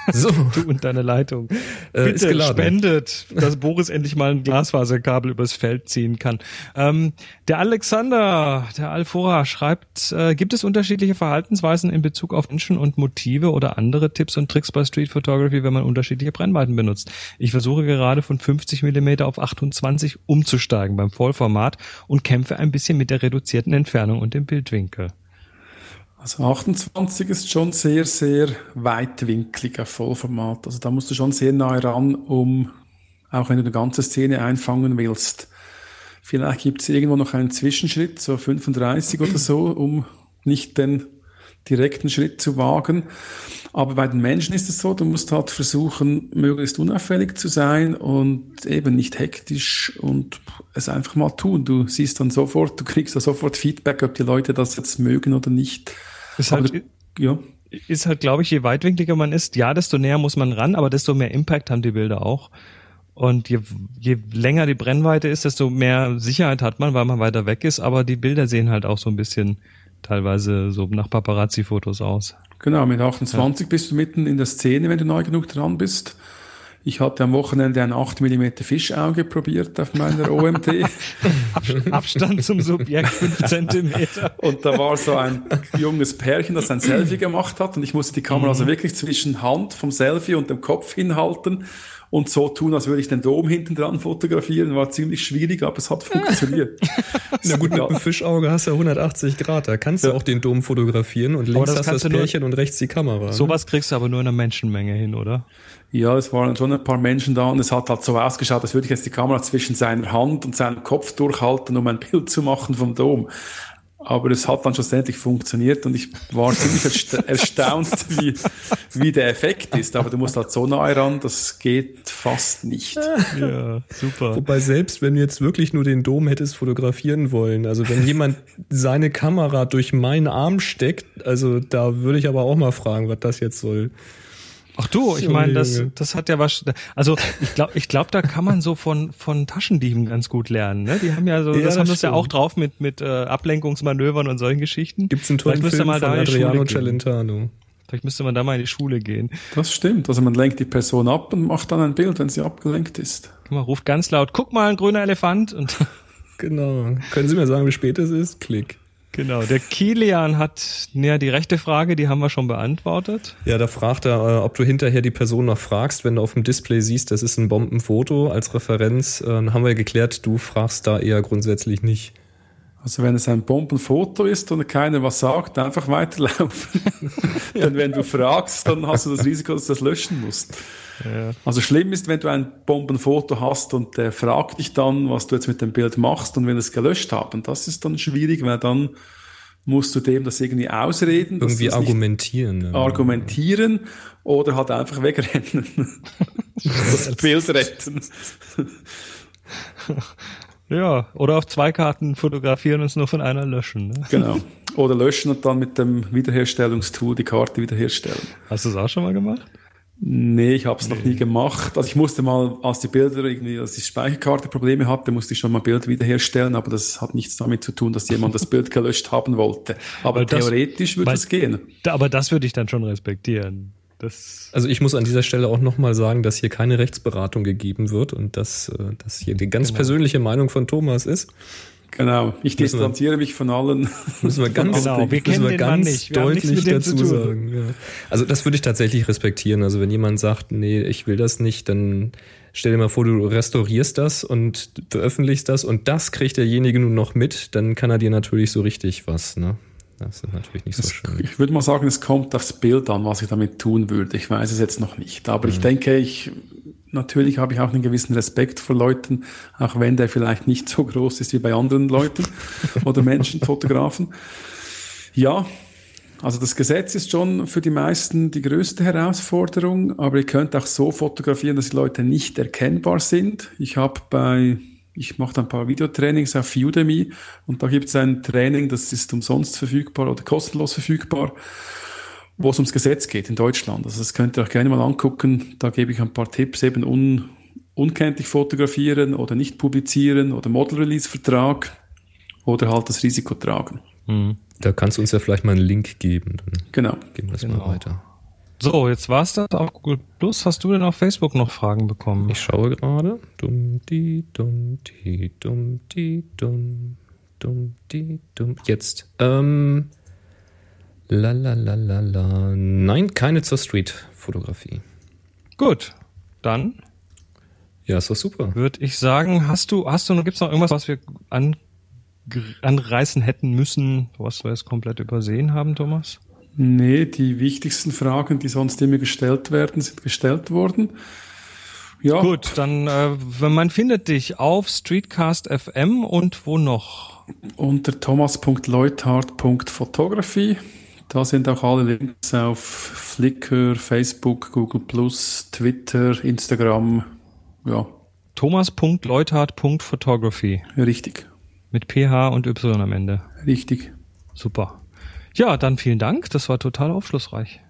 So. Du und deine Leitung. Äh, Bitte spendet, dass Boris endlich mal ein Glasfaserkabel übers Feld ziehen kann. Ähm, der Alexander, der Alfora schreibt, äh, gibt es unterschiedliche Verhaltensweisen in Bezug auf Menschen und Motive oder andere Tipps und Tricks bei Street Photography, wenn man unterschiedliche Brennweiten benutzt? Ich versuche gerade von 50 Millimeter auf 28 umzusteigen beim Vollformat und kämpfe ein bisschen mit der reduzierten Entfernung und dem Bildwinkel. Also 28 ist schon sehr, sehr weitwinkliger Vollformat. Also da musst du schon sehr nahe ran, um, auch wenn du eine ganze Szene einfangen willst. Vielleicht gibt es irgendwo noch einen Zwischenschritt, so 35 oder so, um nicht den direkten Schritt zu wagen. Aber bei den Menschen ist es so, du musst halt versuchen, möglichst unauffällig zu sein und eben nicht hektisch und es einfach mal tun. Du siehst dann sofort, du kriegst da sofort Feedback, ob die Leute das jetzt mögen oder nicht. Ist halt, ja. Ist halt, glaube ich, je weitwinkliger man ist, ja, desto näher muss man ran, aber desto mehr Impact haben die Bilder auch. Und je, je länger die Brennweite ist, desto mehr Sicherheit hat man, weil man weiter weg ist. Aber die Bilder sehen halt auch so ein bisschen teilweise so nach Paparazzi-Fotos aus. Genau, mit 28 ja. bist du mitten in der Szene, wenn du neu genug dran bist. Ich hatte am Wochenende ein 8 mm Fischauge probiert auf meiner OMT. Abstand zum Subjekt 5 cm. Und da war so ein junges Pärchen, das ein Selfie gemacht hat und ich musste die Kamera also wirklich zwischen Hand vom Selfie und dem Kopf hinhalten und so tun, als würde ich den Dom hinten dran fotografieren. War ziemlich schwierig, aber es hat funktioniert. Na gut, mit dem Fischauge hast du ja 180 Grad. Da kannst du ja. auch den Dom fotografieren und links das hast das Pärchen und rechts die Kamera. Ne? Sowas kriegst du aber nur in einer Menschenmenge hin, oder? Ja, es waren schon ein paar Menschen da und es hat halt so ausgeschaut, als würde ich jetzt die Kamera zwischen seiner Hand und seinem Kopf durchhalten, um ein Bild zu machen vom Dom. Aber es hat dann schlussendlich funktioniert und ich war ziemlich erstaunt, wie, wie der Effekt ist. Aber du musst halt so nahe ran, das geht fast nicht. Ja, super. Wobei selbst, wenn du jetzt wirklich nur den Dom hättest fotografieren wollen, also wenn jemand seine Kamera durch meinen Arm steckt, also da würde ich aber auch mal fragen, was das jetzt soll. Ach du, ich meine, das, das hat ja was. Also ich glaube, ich glaube, da kann man so von von Taschendieben ganz gut lernen. Ne? Die haben ja so, ja, das, das haben das ja auch drauf mit mit äh, Ablenkungsmanövern und solchen Geschichten. Gibt's einen tollen Film mal von Adriano Celentano. Vielleicht müsste man da mal in die Schule gehen. Das stimmt. Also man lenkt die Person ab und macht dann ein Bild, wenn sie abgelenkt ist. Man ruft ganz laut: Guck mal, ein grüner Elefant und Genau. Können Sie mir sagen, wie spät es ist? Klick. Genau, der Kilian hat ja die rechte Frage, die haben wir schon beantwortet. Ja, da fragt er, äh, ob du hinterher die Person noch fragst, wenn du auf dem Display siehst, das ist ein Bombenfoto als Referenz. Äh, dann haben wir geklärt, du fragst da eher grundsätzlich nicht. Also wenn es ein Bombenfoto ist und keiner was sagt, einfach weiterlaufen. Denn wenn du fragst, dann hast du das Risiko, dass du das löschen musst. Ja. Also schlimm ist, wenn du ein Bombenfoto hast und der fragt dich dann, was du jetzt mit dem Bild machst und wenn es gelöscht haben. Das ist dann schwierig, weil dann musst du dem das irgendwie ausreden. Irgendwie argumentieren. Ja. Argumentieren oder halt einfach wegrennen. das Bild retten. Ja, oder auf zwei Karten fotografieren und es nur von einer löschen. Ne? Genau. Oder löschen und dann mit dem Wiederherstellungstool die Karte wiederherstellen. Hast du das auch schon mal gemacht? Nee, ich habe es nee. noch nie gemacht. Also ich musste mal, als die Bilder irgendwie, als die Speicherkarte Probleme hatte, musste ich schon mal Bild wiederherstellen, aber das hat nichts damit zu tun, dass jemand das Bild gelöscht haben wollte. Aber das, theoretisch würde es gehen. Aber das würde ich dann schon respektieren. Das also ich muss an dieser Stelle auch nochmal sagen, dass hier keine Rechtsberatung gegeben wird und dass äh, das hier die ganz genau. persönliche Meinung von Thomas ist. Genau, ich distanziere mich von allen. Müssen wir ganz, genau. wir müssen wir ganz wir deutlich dazu sagen. Ja. Also das würde ich tatsächlich respektieren. Also wenn jemand sagt, nee, ich will das nicht, dann stell dir mal vor, du restaurierst das und veröffentlichst das und das kriegt derjenige nun noch mit, dann kann er dir natürlich so richtig was. Ne? Das ist natürlich nicht so schön. Ich würde mal sagen, es kommt aufs Bild an, was ich damit tun würde. Ich weiß es jetzt noch nicht. Aber mhm. ich denke, ich natürlich habe ich auch einen gewissen Respekt vor Leuten, auch wenn der vielleicht nicht so groß ist wie bei anderen Leuten oder Menschen, Fotografen. Ja, also das Gesetz ist schon für die meisten die größte Herausforderung, aber ihr könnt auch so fotografieren, dass die Leute nicht erkennbar sind. Ich habe bei, ich mache ein paar Videotrainings auf Udemy und da gibt es ein Training, das ist umsonst verfügbar oder kostenlos verfügbar wo es ums Gesetz geht in Deutschland. Also das könnt ihr euch gerne mal angucken. Da gebe ich ein paar Tipps, eben un, unkenntlich fotografieren oder nicht publizieren oder Model Release Vertrag oder halt das Risiko tragen. Mhm. Da kannst du uns ja vielleicht mal einen Link geben. Dann genau. Geben wir das genau. mal weiter. So, jetzt war's das auf Google Plus. Hast du denn auf Facebook noch Fragen bekommen? Ich schaue gerade. Dumm, die, dumm, die, dumm, die, dumm, dumm, die, dumm. Jetzt. Ähm, La la la la la. Nein, keine zur Street-Fotografie. Gut, dann. Ja, ist doch super. Würde ich sagen, hast du, hast du, gibt's noch irgendwas, was wir an, anreißen hätten müssen, was wir jetzt komplett übersehen haben, Thomas? Nee, die wichtigsten Fragen, die sonst immer gestellt werden, sind gestellt worden. Ja. Gut, dann äh, man findet dich auf Streetcast FM und wo noch? Unter thomas.leuthard.photography. Da sind auch alle Links auf Flickr, Facebook, Google Twitter, Instagram. Ja. Thomas.leuthard.photography. Richtig. Mit PH und Y am Ende. Richtig. Super. Ja, dann vielen Dank. Das war total aufschlussreich.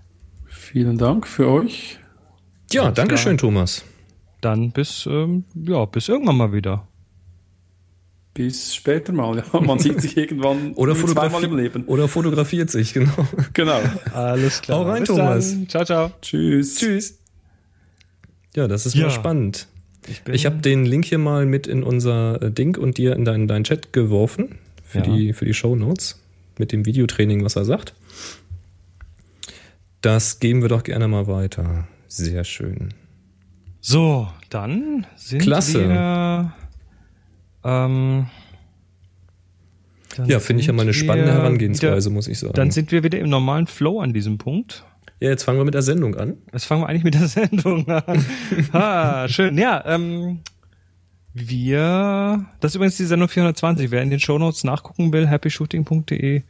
Vielen Dank für euch. Ja, danke schön, Thomas. Dann bis, ähm, ja, bis irgendwann mal wieder bis später mal. Ja. Man sieht sich irgendwann oder zweimal im Leben. Oder fotografiert sich, genau. Genau. Alles klar. Hau rein, bis Thomas. Dann. Ciao, ciao. Tschüss. Tschüss. Ja, das ist Ja. mal spannend. Ich, bin- Ich habe den Link hier mal mit in unser äh, Ding und dir in deinen, deinen Chat geworfen für Ja. die, für die Show Notes mit dem Videotraining, was er sagt. Das geben wir doch gerne mal weiter. Sehr schön. So, dann sind Klasse. wir. Ähm, Ja, finde ich ja mal eine spannende Herangehensweise, Wieder, muss ich sagen. dann sind wir wieder im normalen Flow an diesem Punkt. ja, jetzt fangen wir mit der Sendung an. Jetzt fangen wir eigentlich mit der Sendung an. ha, schön. Ja, ähm, wir, das ist übrigens die Sendung 420. Wer in den Shownotes nachgucken will, happyshooting.de,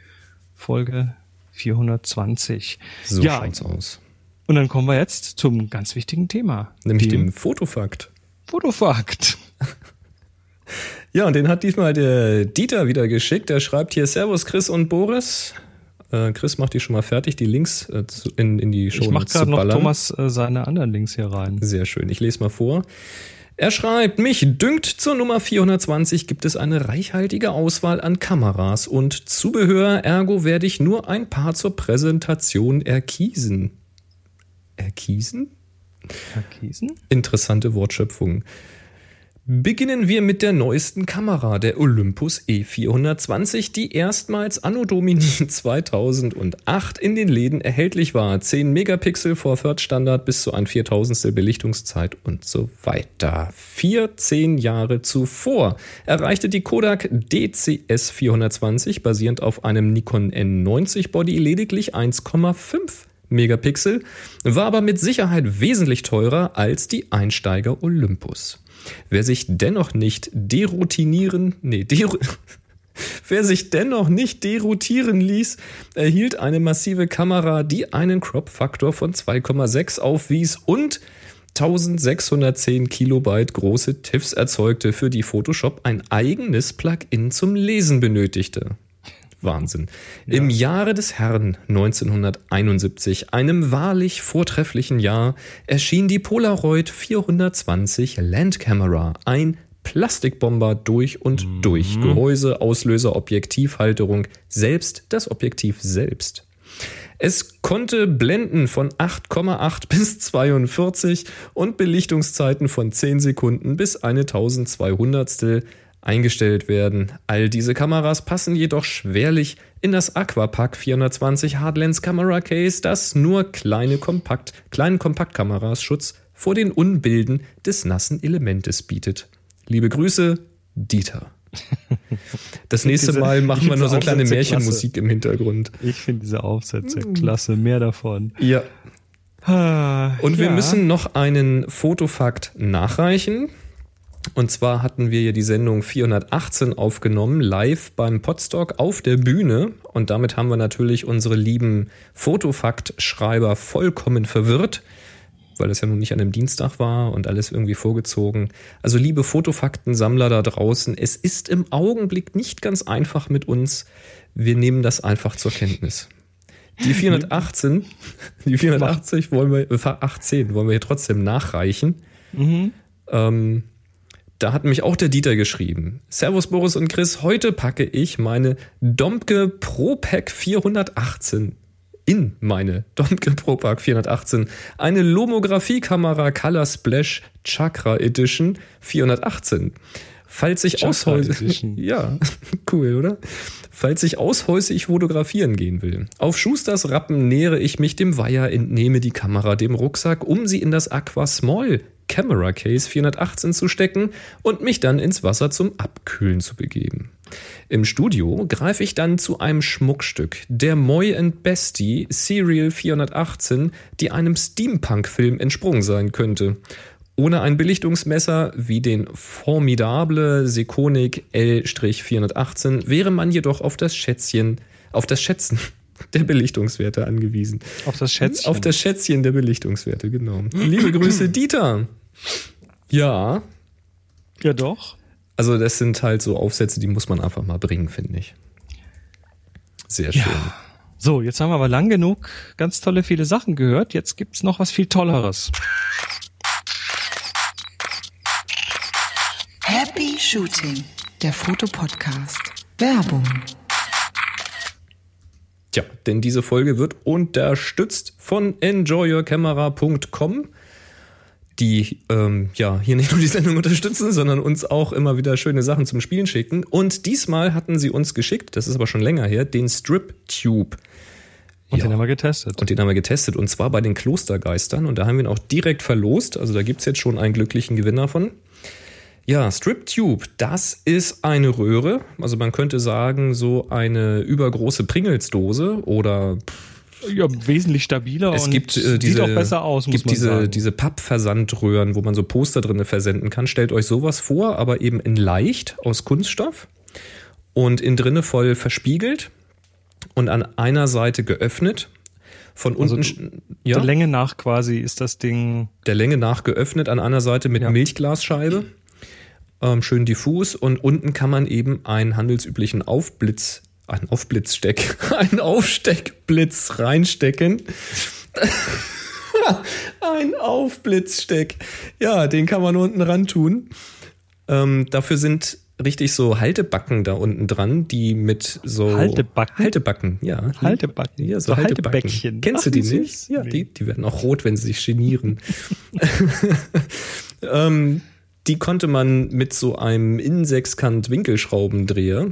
Folge 420. So ja, schaut's aus. und dann kommen wir jetzt zum ganz wichtigen Thema. Nämlich dem Fotofakt. Fotofakt. Ja, und den hat diesmal der Dieter wieder geschickt. Er schreibt hier Servus Chris und Boris. Äh, Chris macht die schon mal fertig, die Links äh, zu, in, in die Show Ich mache gerade noch. Thomas äh, seine anderen Links hier rein. Sehr schön. Ich lese mal vor. Er schreibt, mich dünkt zur Nummer 420 gibt es eine reichhaltige Auswahl an Kameras und Zubehör, ergo werde ich nur ein paar zur Präsentation erkiesen. Erkiesen? Herr Kiesen? Interessante Wortschöpfung. Beginnen wir mit der neuesten Kamera, der Olympus E420, die erstmals Anno Domini 2008 in den Läden erhältlich war. 10 Megapixel vor Third Standard bis zu ein Viertausendstel Belichtungszeit und so weiter. 14 Jahre zuvor erreichte die Kodak DCS 420 basierend auf einem Nikon N90 Body lediglich 1,5 Megapixel, war aber mit Sicherheit wesentlich teurer als die Einsteiger Olympus. Wer sich dennoch nicht deroutinieren, nee, deru Wer sich dennoch nicht deroutieren ließ, erhielt eine massive Kamera, die einen Crop-Faktor von 2,6 aufwies und 1610 Kilobyte große TIFFs erzeugte, für die Photoshop ein eigenes Plugin zum Lesen benötigte. Wahnsinn. Im Jahre des Herrn 1971, einem wahrlich vortrefflichen Jahr, erschien die Polaroid 420 Land Camera, ein Plastikbomber durch und durch. Gehäuse, Auslöser, Objektivhalterung, selbst das Objektiv selbst. Es konnte Blenden von 8,8 bis 42 und Belichtungszeiten von 10 Sekunden bis eine 1200 eingestellt werden. All diese Kameras passen jedoch schwerlich in das Aquapack 420 Hardlens Camera Case, das nur kleine Kompakt, kleinen Kompaktkameras Schutz vor den Unbilden des nassen Elementes bietet. Liebe Grüße, Dieter. Das nächste diese- Mal machen wir nur so kleine Aufsätze Märchenmusik im Hintergrund. Ich finde diese Aufsätze klasse, mehr davon. Ja. Ah, Und wir ja. müssen noch einen Fotofakt nachreichen. Und zwar hatten wir hier die Sendung 418 aufgenommen, live beim Podstock auf der Bühne. Und damit haben wir natürlich unsere lieben Fotofakt-Schreiber vollkommen verwirrt, weil es ja nun nicht an einem Dienstag war und alles irgendwie vorgezogen. Also liebe Fotofaktensammler da draußen, es ist im Augenblick nicht ganz einfach mit uns. Wir nehmen das einfach zur Kenntnis. Die 418, die 480 wollen wir, äh, 18 wollen wir hier trotzdem nachreichen. Ähm, da hat mich auch der Dieter geschrieben. Servus Boris und Chris, heute packe ich meine Domke ProPack 418 in meine Domke ProPack 418. Eine Lomographiekamera Color Splash Chakra Edition 418. Falls ich aushäusig, ja, cool, oder? Falls ich aushäusig fotografieren gehen will. Auf Schusters Rappen nähere ich mich dem Weiher, entnehme die Kamera dem Rucksack, um sie in das Aqua Small Camera Case 418 zu stecken und mich dann ins Wasser zum Abkühlen zu begeben. Im Studio greife ich dann zu einem Schmuckstück, der Moy and Bestie Serial 418, die einem Steampunk-Film entsprungen sein könnte. Ohne ein Belichtungsmesser wie den Formidable Sekonic L-418 wäre man jedoch auf das Schätzchen, auf das Schätzen der Belichtungswerte angewiesen. Auf das Schätzchen. Auf das Schätzchen der Belichtungswerte, genau. Liebe Grüße, Dieter. Ja, ja, doch. also das sind halt so Aufsätze, die muss man einfach mal bringen, finde ich. Sehr schön. So, jetzt haben wir aber lang genug ganz tolle viele Sachen gehört. Jetzt gibt's noch was viel Tolleres. Happy Shooting, der Fotopodcast. Werbung. Tja, denn diese Folge wird unterstützt von enjoyyourcamera.com. die ähm, ja hier nicht nur die Sendung unterstützen, sondern uns auch immer wieder schöne Sachen zum Spielen schicken. Und diesmal hatten sie uns geschickt, das ist aber schon länger her, den Strip Tube. Und Ja. den haben wir getestet. Und den haben wir getestet und zwar bei den Klostergeistern und da haben wir ihn auch direkt verlost. Also da gibt's jetzt schon einen glücklichen Gewinner von. Ja, Strip Tube, das ist eine Röhre. Also man könnte sagen, so eine übergroße Pringelsdose oder ja, wesentlich stabiler es und gibt äh, diese, sieht auch besser aus, muss gibt diese, sagen. diese Pappversandröhren, wo man so Poster drinne versenden kann. Stellt euch sowas vor, aber eben in leicht aus Kunststoff und in drinne voll verspiegelt und an einer Seite geöffnet. Von Also unten, sch- ja, Der Länge nach quasi ist das Ding der Länge nach geöffnet, an einer Seite mit Ja. Milchglasscheibe, schön diffus und unten kann man eben einen handelsüblichen Aufblitz, einen Aufblitzsteck, einen Aufsteckblitz reinstecken. Ein Aufblitzsteck. Ja, den kann man unten ran tun. Ähm, dafür sind richtig so Haltebacken da unten dran, die mit so Haltebacken? Haltebacken, ja. Haltebacken. Ja, so, So Haltebäckchen. Haltebäckchen. Kennst du die nicht? Ja, Nee. die, die werden auch rot, wenn sie sich genieren. ähm, die konnte man mit so einem Innensechskant-Winkelschraubendreher,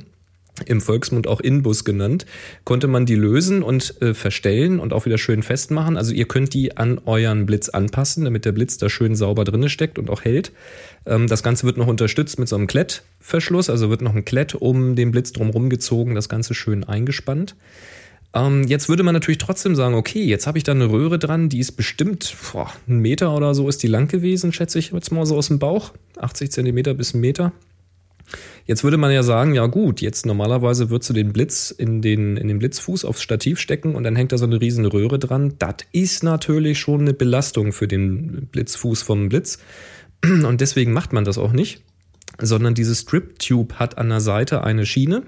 im Volksmund auch Inbus genannt, konnte man die lösen und äh, verstellen und auch wieder schön festmachen. Also ihr könnt die an euren Blitz anpassen, damit der Blitz da schön sauber drinne steckt und auch hält. Ähm, das Ganze wird noch unterstützt mit so einem Klettverschluss, also wird noch ein Klett um den Blitz drumherum gezogen, das Ganze schön eingespannt. Ähm, jetzt würde man natürlich trotzdem sagen, okay, jetzt habe ich da eine Röhre dran, die ist bestimmt boah, ein Meter oder so ist die lang gewesen, schätze ich jetzt mal so aus dem Bauch. 80 Zentimeter bis ein Meter. Jetzt würde man ja sagen, ja gut, jetzt normalerweise würdest du den Blitz in den, in den Blitzfuß aufs Stativ stecken und dann hängt da so eine riesen Röhre dran. Das ist natürlich schon eine Belastung für den Blitzfuß vom Blitz. Und deswegen macht man das auch nicht, sondern diese Strip Tube hat an der Seite eine Schiene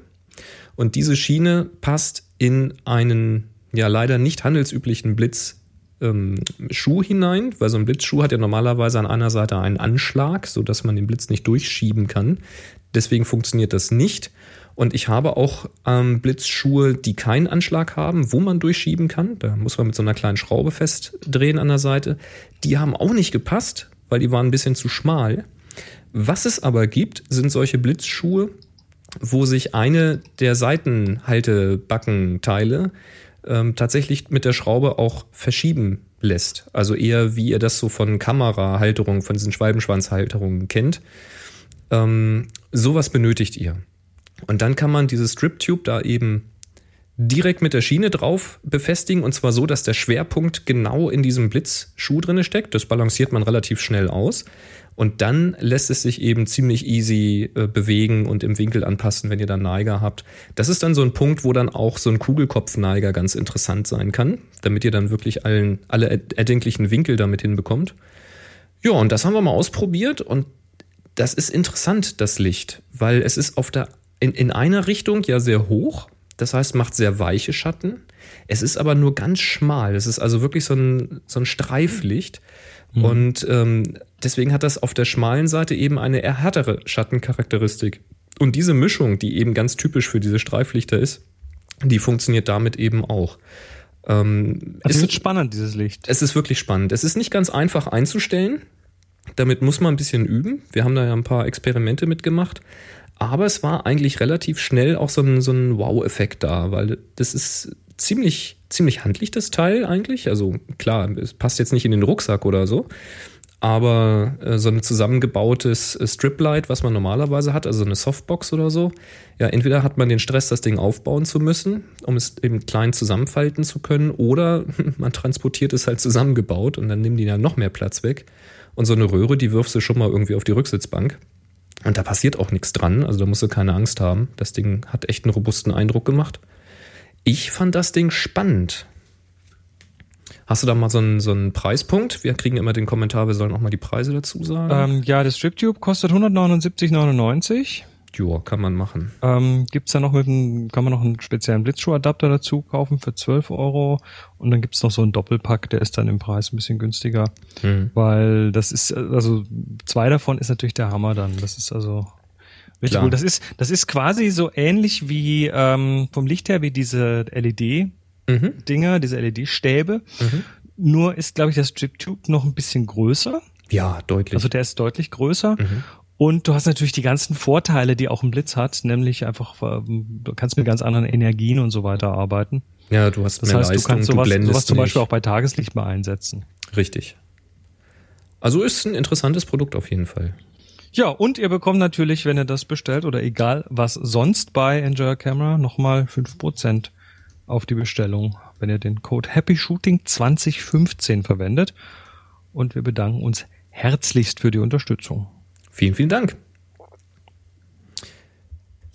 und diese Schiene passt in einen ja leider nicht handelsüblichen Blitz ähm, hinein, weil so ein Blitzschuh hat ja normalerweise an einer Seite einen Anschlag, so dass man den Blitz nicht durchschieben kann. Deswegen funktioniert das nicht. Und ich habe auch ähm, Blitzschuhe, die keinen Anschlag haben, wo man durchschieben kann. Da muss man mit so einer kleinen Schraube festdrehen an der Seite. Die haben auch nicht gepasst, weil die waren ein bisschen zu schmal. Was es aber gibt, sind solche Blitzschuhe, wo sich eine der Seitenhaltebackenteile ähm, tatsächlich mit der Schraube auch verschieben lässt. Also eher wie ihr das so von Kamerahalterungen, von diesen Schwalbenschwanzhalterungen kennt. Ähm, sowas benötigt ihr. Und dann kann man diese Strip-Tube da eben direkt mit der Schiene drauf befestigen und zwar so, dass der Schwerpunkt genau in diesem Blitzschuh drinne steckt. Das balanciert man relativ schnell aus. Und dann lässt es sich eben ziemlich easy äh, bewegen und im Winkel anpassen, wenn ihr dann Neiger habt. Das ist dann so ein Punkt, wo dann auch so ein Kugelkopfneiger ganz interessant sein kann, damit ihr dann wirklich allen, alle er- erdenklichen Winkel damit hinbekommt. Ja, und das haben wir mal ausprobiert und das ist interessant, das Licht, weil es ist auf der, in, in einer Richtung ja sehr hoch, das heißt, macht sehr weiche Schatten. Es ist aber nur ganz schmal. Es ist also wirklich so ein, so ein Streiflicht. Und ähm, deswegen hat das auf der schmalen Seite eben eine eher härtere Schattencharakteristik. Und diese Mischung, die eben ganz typisch für diese Streiflichter ist, die funktioniert damit eben auch. Ähm, Es ist- wird spannend, dieses Licht. es ist wirklich spannend. Es ist nicht ganz einfach einzustellen. Damit muss man ein bisschen üben. Wir haben da ja ein paar Experimente mitgemacht. Aber es war eigentlich relativ schnell auch so ein, so ein Wow-Effekt da, weil das ist ziemlich, ziemlich handlich, das Teil eigentlich. Also klar, es passt jetzt nicht in den Rucksack oder so. Aber äh, so ein zusammengebautes äh, Striplight, was man normalerweise hat, also so eine Softbox oder so, ja, entweder hat man den Stress, das Ding aufbauen zu müssen, um es eben klein zusammenfalten zu können, oder man transportiert es halt zusammengebaut und dann nehmen die ja noch mehr Platz weg. Und so eine Röhre, die wirfst du schon mal irgendwie auf die Rücksitzbank. Und da passiert auch nichts dran, also da musst du keine Angst haben. Das Ding hat echt einen robusten Eindruck gemacht. Ich fand das Ding spannend. Hast du da mal so einen, so einen Preispunkt? Wir kriegen immer den Kommentar, wir sollen auch mal die Preise dazu sagen. Ähm, ja, das StripTube kostet 179,99. Joa, kann man machen. Ähm, gibt's da noch mit einem, kann man noch einen speziellen Blitzschuhadapter dazu kaufen für 12 Euro und dann gibt's noch so einen Doppelpack, der ist dann im Preis ein bisschen günstiger, Hm. weil das ist, also zwei davon ist natürlich der Hammer dann. Das ist also richtig cool. Das ist, das ist quasi so ähnlich wie ähm, vom Licht her wie diese LED-Dinger, Mhm. diese LED-Stäbe. Nur ist, glaube ich, das StripTube noch ein bisschen größer. Ja, deutlich. Also der ist deutlich größer. Mhm. Und du hast natürlich die ganzen Vorteile, die auch ein Blitz hat, nämlich einfach, ähm, du kannst mit ganz anderen Energien und so weiter arbeiten. Ja, du hast das mehr heißt, Leistung, du kannst sowas, du sowas zum nicht. Beispiel auch bei Tageslicht mal einsetzen. Richtig. Also ist ein interessantes Produkt auf jeden Fall. Ja, und ihr bekommt natürlich, wenn ihr das bestellt oder egal was sonst bei Enjoy Camera, nochmal fünf Prozent auf die Bestellung, wenn ihr den Code Happy Shooting 2015 verwendet. Und wir bedanken uns herzlichst für die Unterstützung. Vielen, vielen Dank.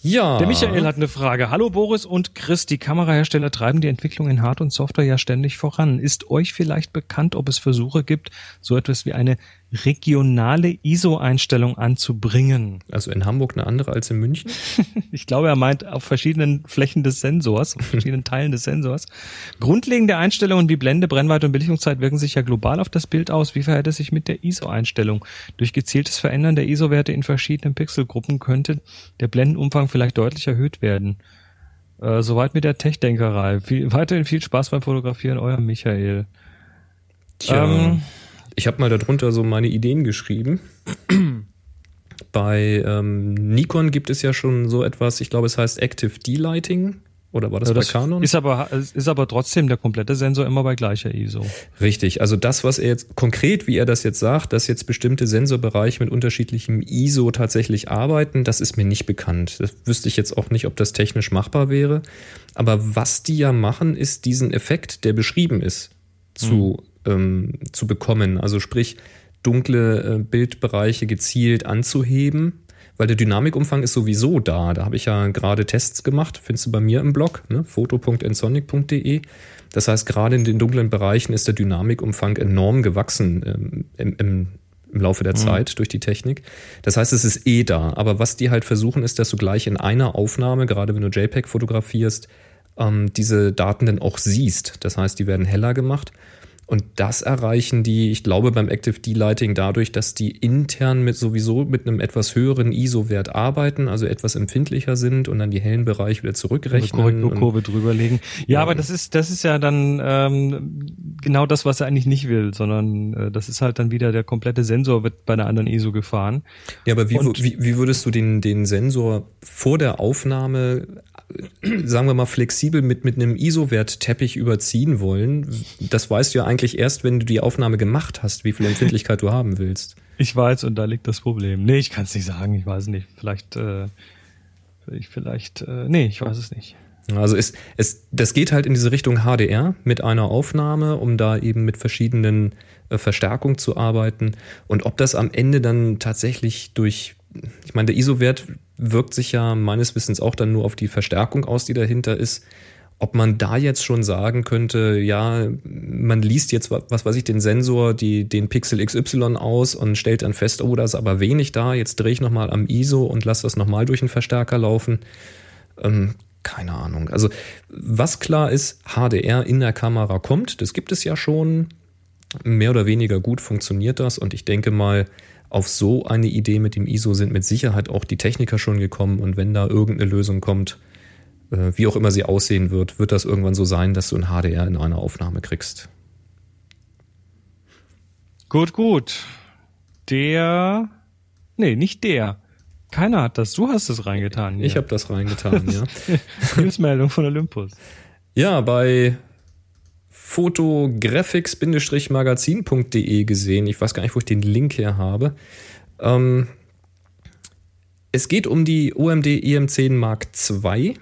Ja. Der Michael hat eine Frage. Hallo Boris und Chris, die Kamerahersteller treiben die Entwicklung in Hard- und Software ja ständig voran. Ist euch vielleicht bekannt, ob es Versuche gibt, so etwas wie eine regionale ISO-Einstellung anzubringen? Also in Hamburg eine andere als in München? Ich glaube, er meint auf verschiedenen Flächen des Sensors, auf verschiedenen Teilen des Sensors. Grundlegende Einstellungen wie Blende, Brennweite und Belichtungszeit wirken sich ja global auf das Bild aus. Wie verhält es sich mit der ISO-Einstellung? Durch gezieltes Verändern der ISO-Werte in verschiedenen Pixelgruppen könnte der Blendenumfang vielleicht deutlich erhöht werden. Äh, soweit mit der Tech-Denkerei. Viel, weiterhin viel Spaß beim Fotografieren, euer Michael. Tja, Ähm. Ich habe mal darunter so meine Ideen geschrieben. Bei ähm, Nikon gibt es ja schon so etwas, ich glaube, es heißt Active D-Lighting. Oder war das, Ja, bei Canon? Ist aber, ist aber trotzdem der komplette Sensor immer bei gleicher ISO. Richtig, also das, was er jetzt konkret, wie er das jetzt sagt, dass jetzt bestimmte Sensorbereiche mit unterschiedlichem ISO tatsächlich arbeiten, das ist mir nicht bekannt. Das wüsste ich jetzt auch nicht, ob das technisch machbar wäre. Aber was die ja machen, ist diesen Effekt, der beschrieben ist, zu, ähm, zu bekommen. Also sprich, dunkle äh, Bildbereiche gezielt anzuheben. Weil der Dynamikumfang ist sowieso da. Da habe ich ja gerade Tests gemacht, findest du bei mir im Blog, ne? foto.ensonic.de. Das heißt, gerade in den dunklen Bereichen ist der Dynamikumfang enorm gewachsen ähm, im, im, im Laufe der Zeit durch die Technik. Das heißt, es ist eh da. Aber was die halt versuchen, ist, dass du gleich in einer Aufnahme, gerade wenn du JPEG fotografierst, ähm, diese Daten dann auch siehst. Das heißt, die werden heller gemacht. Und das erreichen die, ich glaube, beim Active D-Lighting dadurch, dass die intern mit sowieso mit einem etwas höheren ISO-Wert arbeiten, also etwas empfindlicher sind und dann die hellen Bereiche wieder Eine zurückrechnen. Und, Korrekturkurve drüberlegen. Ja, Ja. aber das ist, das ist ja dann ähm, genau das, was er eigentlich nicht will, sondern äh, das ist halt dann wieder der komplette Sensor wird bei einer anderen ISO gefahren. ja, aber wie, wie, wie würdest du den, den Sensor vor der Aufnahme, sagen wir mal, flexibel mit, mit einem ISO-Wert-Teppich überziehen wollen? Das weißt du ja eigentlich erst, wenn du die Aufnahme gemacht hast, wie viel Empfindlichkeit du haben willst. Ich weiß, und da liegt das Problem. Nee, ich kann es nicht sagen, ich weiß nicht. Vielleicht, äh, ich vielleicht, äh, nee, ich weiß es nicht. Also es, es, das geht halt in diese Richtung HDR mit einer Aufnahme, um da eben mit verschiedenen äh, Verstärkungen zu arbeiten. Und ob das am Ende dann tatsächlich durch, ich meine, der ISO-Wert wirkt sich ja meines Wissens auch dann nur auf die Verstärkung aus, die dahinter ist. Ob man da jetzt schon sagen könnte, ja, man liest jetzt, wa- was weiß ich, den Sensor, die, den Pixel XY aus und stellt dann fest, oh, da ist aber wenig da, jetzt drehe ich nochmal am ISO und lasse das nochmal durch den Verstärker laufen. Ähm, keine Ahnung. Also was klar ist, HDR in der Kamera kommt, das gibt es ja schon. Mehr oder weniger gut funktioniert das und ich denke mal, auf so eine Idee mit dem ISO sind mit Sicherheit auch die Techniker schon gekommen und wenn da irgendeine Lösung kommt, äh, wie auch immer sie aussehen wird, wird das irgendwann so sein, dass du ein HDR in einer Aufnahme kriegst. Gut, gut. Der, nee, nicht der. Keiner hat das. Du hast es reingetan. Ich habe das reingetan, ja. Newsmeldung von Olympus. Ja, bei photographics-magazin.de gesehen. Ich weiß gar nicht, wo ich den Link her habe. Ähm, es geht um die OMD EM10 Mark II.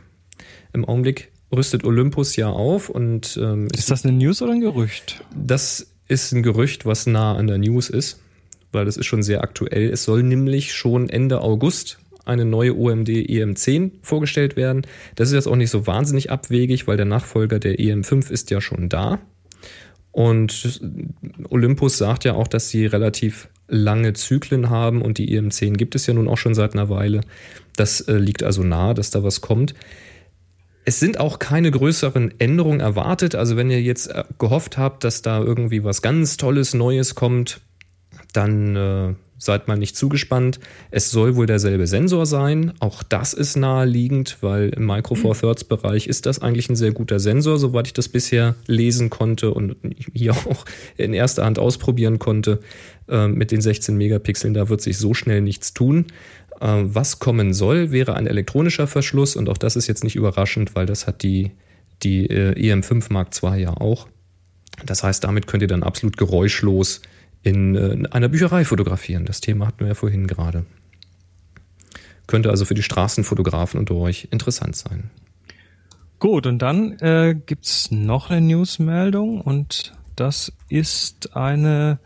Im Augenblick rüstet Olympus ja auf und ähm, Ist das eine News oder ein Gerücht? das ist ein Gerücht, was nah an der News ist, weil das ist schon sehr aktuell. Es soll nämlich schon Ende August eine neue OMD EM10 vorgestellt werden. Das ist jetzt auch nicht so wahnsinnig abwegig, weil der Nachfolger der EM5 ist ja schon da. Und Olympus sagt ja auch, dass sie relativ lange Zyklen haben und die EM10 gibt es ja nun auch schon seit einer Weile. Das äh, liegt also nahe, dass da was kommt. Es sind auch keine größeren Änderungen erwartet. Also wenn ihr jetzt äh, gehofft habt, dass da irgendwie was ganz Tolles, Neues kommt, dann äh, seid mal nicht zugespannt. Es soll wohl derselbe Sensor sein. Auch das ist naheliegend, weil im Micro Four Thirds Bereich ist das eigentlich ein sehr guter Sensor, soweit ich das bisher lesen konnte und hier auch in erster Hand ausprobieren konnte. Äh, mit den 16 Megapixeln, da wird sich so schnell nichts tun. Äh, was kommen soll, wäre ein elektronischer Verschluss und auch das ist jetzt nicht überraschend, weil das hat die, die äh, EM5 Mark II ja auch. Das heißt, damit könnt ihr dann absolut geräuschlos äh, in einer Bücherei fotografieren. Das Thema hatten wir ja vorhin gerade. Könnte also für die Straßenfotografen unter euch interessant sein. Gut, und dann äh, gibt noch eine Newsmeldung und das ist eine,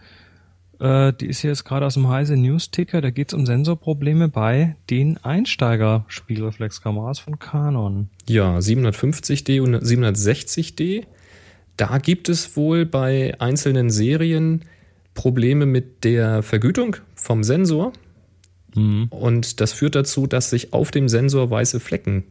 äh, die ist jetzt gerade aus dem Heise News-Ticker, da geht es um Sensorprobleme bei den Einsteiger-Spielreflexkameras von Canon. Ja, 750D und 760D. Da gibt es wohl bei einzelnen Serien Probleme mit der Vergütung vom Sensor. Mhm. Und das führt dazu, dass sich auf dem Sensor weiße Flecken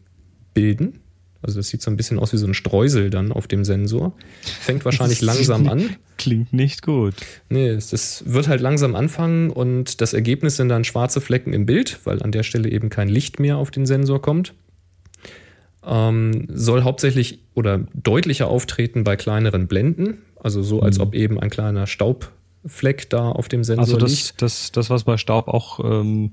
bilden. Also das sieht so ein bisschen aus wie so ein Streusel dann auf dem Sensor. Fängt wahrscheinlich langsam an. Klingt nicht gut. Nee, das wird halt langsam anfangen und das Ergebnis sind dann schwarze Flecken im Bild, weil an der Stelle eben kein Licht mehr auf den Sensor kommt. Ähm, soll hauptsächlich oder deutlicher auftreten bei kleineren Blenden. Also so, als mhm. ob eben ein kleiner Staub Fleck da auf dem Sensor also das, liegt. Das, das, was bei Staub auch, ähm,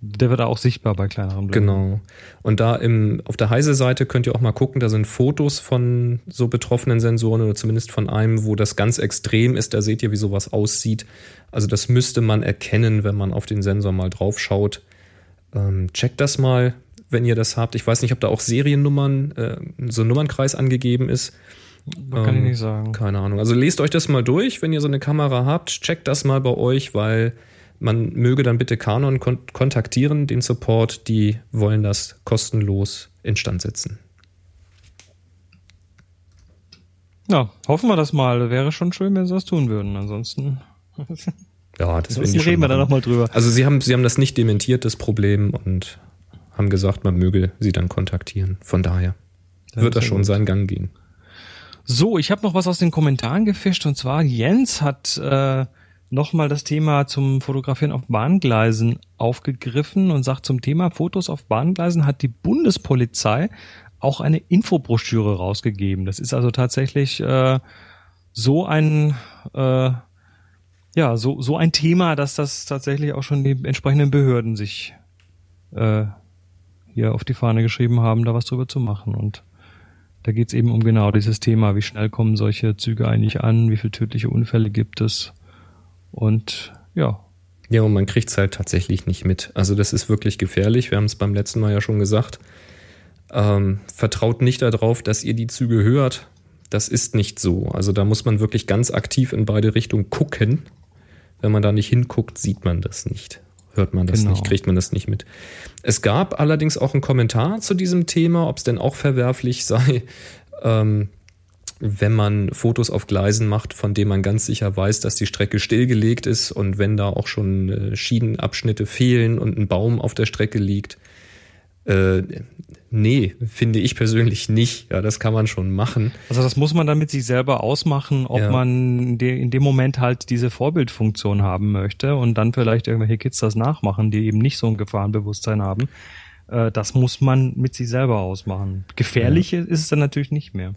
der wird auch sichtbar bei kleineren Blenden. Genau. Und da im, auf der Heise-Seite könnt ihr auch mal gucken, da sind Fotos von so betroffenen Sensoren oder zumindest von einem, wo das ganz extrem ist. Da seht ihr, wie sowas aussieht. Also das müsste man erkennen, wenn man auf den Sensor mal drauf schaut. Ähm, checkt das mal, wenn ihr das habt. Ich weiß nicht, ob da auch Seriennummern, äh, so ein Nummernkreis angegeben ist. Das kann ähm, ich nicht sagen. Keine Ahnung. Also lest euch das mal durch, wenn ihr so eine Kamera habt. Checkt das mal bei euch, weil man möge dann bitte Canon kon kontaktieren, den Support. Die wollen das kostenlos instand setzen. Ja, hoffen wir das mal. Wäre schon schön, wenn sie das tun würden. Ansonsten. ja, das Ansonsten reden wir da nochmal drüber. Also sie haben, sie haben das nicht dementiert, das Problem, und haben gesagt, man möge sie dann kontaktieren. Von daher das wird das schon gut. seinen Gang gehen. So, ich habe noch was aus den Kommentaren gefischt und zwar Jens hat äh, nochmal das Thema zum Fotografieren auf Bahngleisen aufgegriffen und sagt zum Thema Fotos auf Bahngleisen hat die Bundespolizei auch eine Infobroschüre rausgegeben. Das ist also tatsächlich äh, so ein äh, ja so so ein Thema, dass das tatsächlich auch schon die entsprechenden Behörden sich äh, hier auf die Fahne geschrieben haben, da was drüber zu machen und da geht es eben um genau dieses Thema, wie schnell kommen solche Züge eigentlich an, wie viele tödliche Unfälle gibt es und ja. Ja, und man kriegt es halt tatsächlich nicht mit. Also das ist wirklich gefährlich. Wir haben es beim letzten Mal ja schon gesagt. Ähm, vertraut nicht darauf, dass ihr die Züge hört. Das ist nicht so. Also da muss man wirklich ganz aktiv in beide Richtungen gucken. Wenn man da nicht hinguckt, sieht man das nicht hört man das genau. nicht, kriegt man das nicht mit. Es gab allerdings auch einen Kommentar zu diesem Thema, ob es denn auch verwerflich sei, ähm, wenn man Fotos auf Gleisen macht, von denen man ganz sicher weiß, dass die Strecke stillgelegt ist und wenn da auch schon äh, Schienenabschnitte fehlen und ein Baum auf der Strecke liegt. Äh, Nee, finde ich persönlich nicht. Ja, das kann man schon machen. Also das muss man dann mit sich selber ausmachen, ob ja. man in dem Moment halt diese Vorbildfunktion haben möchte und dann vielleicht irgendwelche Kids das nachmachen, die eben nicht so ein Gefahrenbewusstsein haben. Äh, das muss man mit sich selber ausmachen. Gefährlich ja. ist es dann natürlich nicht mehr.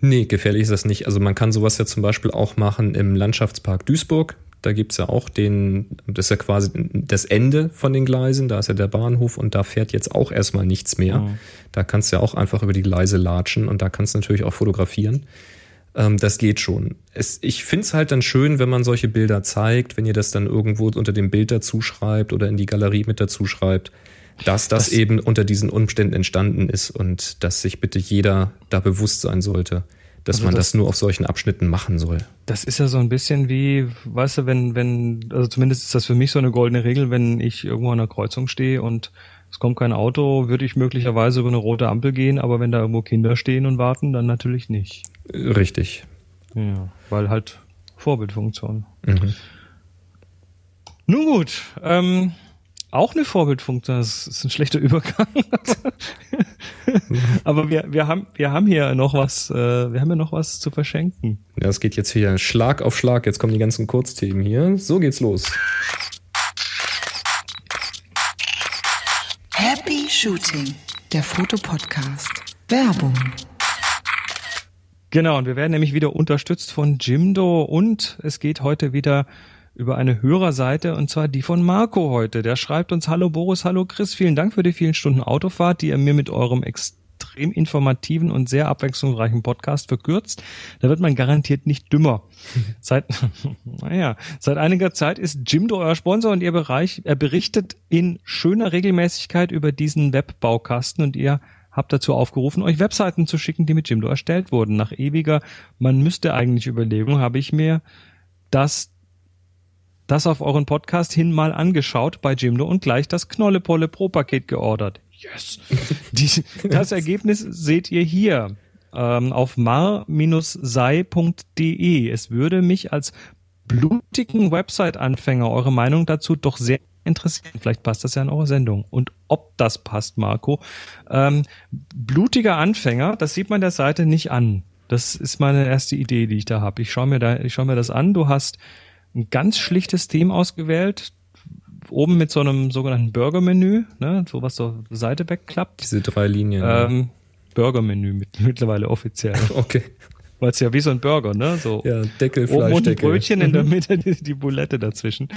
Nee, gefährlich ist das nicht. Also man kann sowas ja zum Beispiel auch machen im Landschaftspark Duisburg. Da gibt es ja auch den, das ist ja quasi das Ende von den Gleisen, da ist ja der Bahnhof und da fährt jetzt auch erstmal nichts mehr. Mhm. Da kannst du ja auch einfach über die Gleise latschen und da kannst du natürlich auch fotografieren. Ähm, das geht schon. Es, ich finde es halt dann schön, wenn man solche Bilder zeigt, wenn ihr das dann irgendwo unter dem Bild dazu schreibt oder in die Galerie mit dazu schreibt, dass das, das eben unter diesen Umständen entstanden ist und dass sich bitte jeder da bewusst sein sollte dass also man das, das, nur auf solchen Abschnitten machen soll. Das ist ja so ein bisschen wie, weißt du, wenn, wenn, also zumindest ist das für mich so eine goldene Regel, wenn ich irgendwo an einer Kreuzung stehe und es kommt kein Auto, würde ich möglicherweise über eine rote Ampel gehen, aber wenn da irgendwo Kinder stehen und warten, dann natürlich nicht. Richtig. Ja, weil halt Vorbildfunktion. Mhm. Nun gut, ähm, auch eine Vorbildfunktion. Das ist ein schlechter Übergang. Aber wir, wir, haben, wir haben hier noch was, äh, wir haben hier noch was zu verschenken. Ja, es geht jetzt hier Schlag auf Schlag. Jetzt kommen die ganzen Kurzthemen hier. So geht's los. Happy Shooting, der Fotopodcast. Werbung. Genau, und wir werden nämlich wieder unterstützt von Jimdo und es geht heute wieder über eine Hörerseite und zwar die von Marco heute. Der schreibt uns Hallo Boris, hallo Chris, vielen Dank für die vielen Stunden Autofahrt, die ihr mir mit eurem extrem informativen und sehr abwechslungsreichen Podcast verkürzt. Da wird man garantiert nicht dümmer. seit, naja, seit einiger Zeit ist Jimdo euer Sponsor und ihr Bereich, er berichtet in schöner Regelmäßigkeit über diesen Webbaukasten und ihr habt dazu aufgerufen, euch Webseiten zu schicken, die mit Jimdo erstellt wurden. Nach ewiger, man müsste eigentlich Überlegung, habe ich mir das das auf euren Podcast hin mal angeschaut bei Jimdo und gleich das Knollepolle Pro Paket geordert. Yes. Die, das Ergebnis seht ihr hier ähm, auf mar-sei.de. Es würde mich als blutigen Website-Anfänger eure Meinung dazu doch sehr interessieren. Vielleicht passt das ja in eure Sendung. Und ob das passt, Marco. Ähm, blutiger Anfänger, das sieht man der Seite nicht an. Das ist meine erste Idee, die ich da habe. Ich schaue mir da, ich schaue mir das an. Du hast ein ganz schlichtes Thema ausgewählt. Oben mit so einem sogenannten Burger-Menü, ne, so was zur Seite wegklappt. Diese drei Linien. Ähm, Burger-Menü mit, mittlerweile offiziell. Okay. Weil es ja wie so ein Burger, ne? So Ja, Deckel, oben und ein Fleischdeckel. Brötchen in der Mitte, die, die Bulette dazwischen.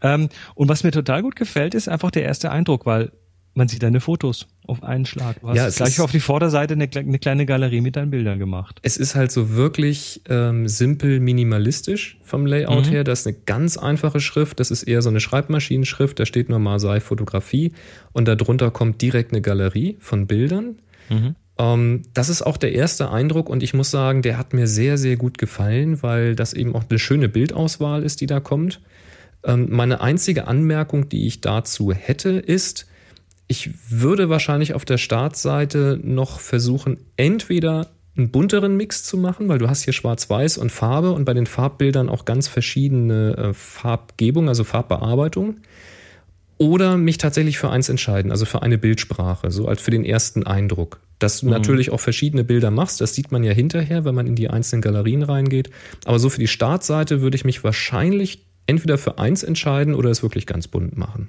Ähm, und was mir total gut gefällt, ist einfach der erste Eindruck, weil man sieht deine Fotos auf einen Schlag. Du hast Ja, gleich auf die Vorderseite eine, eine kleine Galerie mit deinen Bildern gemacht. Es ist halt so wirklich ähm, simpel minimalistisch vom Layout Mhm. her. Das ist eine ganz einfache Schrift. Das ist eher so eine Schreibmaschinenschrift. Da steht nur Marsei Fotografie und darunter kommt direkt eine Galerie von Bildern. Ähm, das ist auch der erste Eindruck und ich muss sagen, der hat mir sehr, sehr gut gefallen, weil das eben auch eine schöne Bildauswahl ist, die da kommt. Ähm, meine einzige Anmerkung, die ich dazu hätte, ist, ich würde wahrscheinlich auf der Startseite noch versuchen, entweder einen bunteren Mix zu machen, weil du hast hier Schwarz-Weiß und Farbe und bei den Farbbildern auch ganz verschiedene äh, Farbgebung, also Farbbearbeitung. Oder mich tatsächlich für eins entscheiden, also für eine Bildsprache, so als für den ersten Eindruck. Dass du natürlich auch verschiedene Bilder machst, das sieht man ja hinterher, wenn man in die einzelnen Galerien reingeht. Aber so für die Startseite würde ich mich wahrscheinlich entweder für eins entscheiden oder es wirklich ganz bunt machen.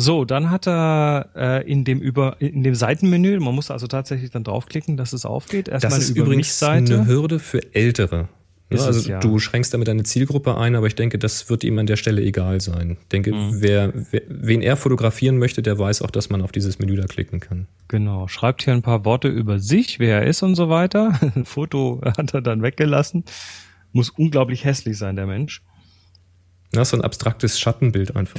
So, dann hat er äh, in dem über in dem Seitenmenü, man muss also tatsächlich dann draufklicken, dass es aufgeht. Erstmal Das ist eine übrigens eine Hürde für Ältere. Ja, es, also ja. du schränkst damit deine Zielgruppe ein, aber ich denke, das wird ihm an der Stelle egal sein. Ich denke, Mhm. wer, wer, wen er fotografieren möchte, der weiß auch, dass man auf dieses Menü da klicken kann. Genau, schreibt hier ein paar Worte über sich, wer er ist und so weiter. Ein Foto hat er dann weggelassen. Muss unglaublich hässlich sein, der Mensch. Das ist so ein abstraktes Schattenbild einfach.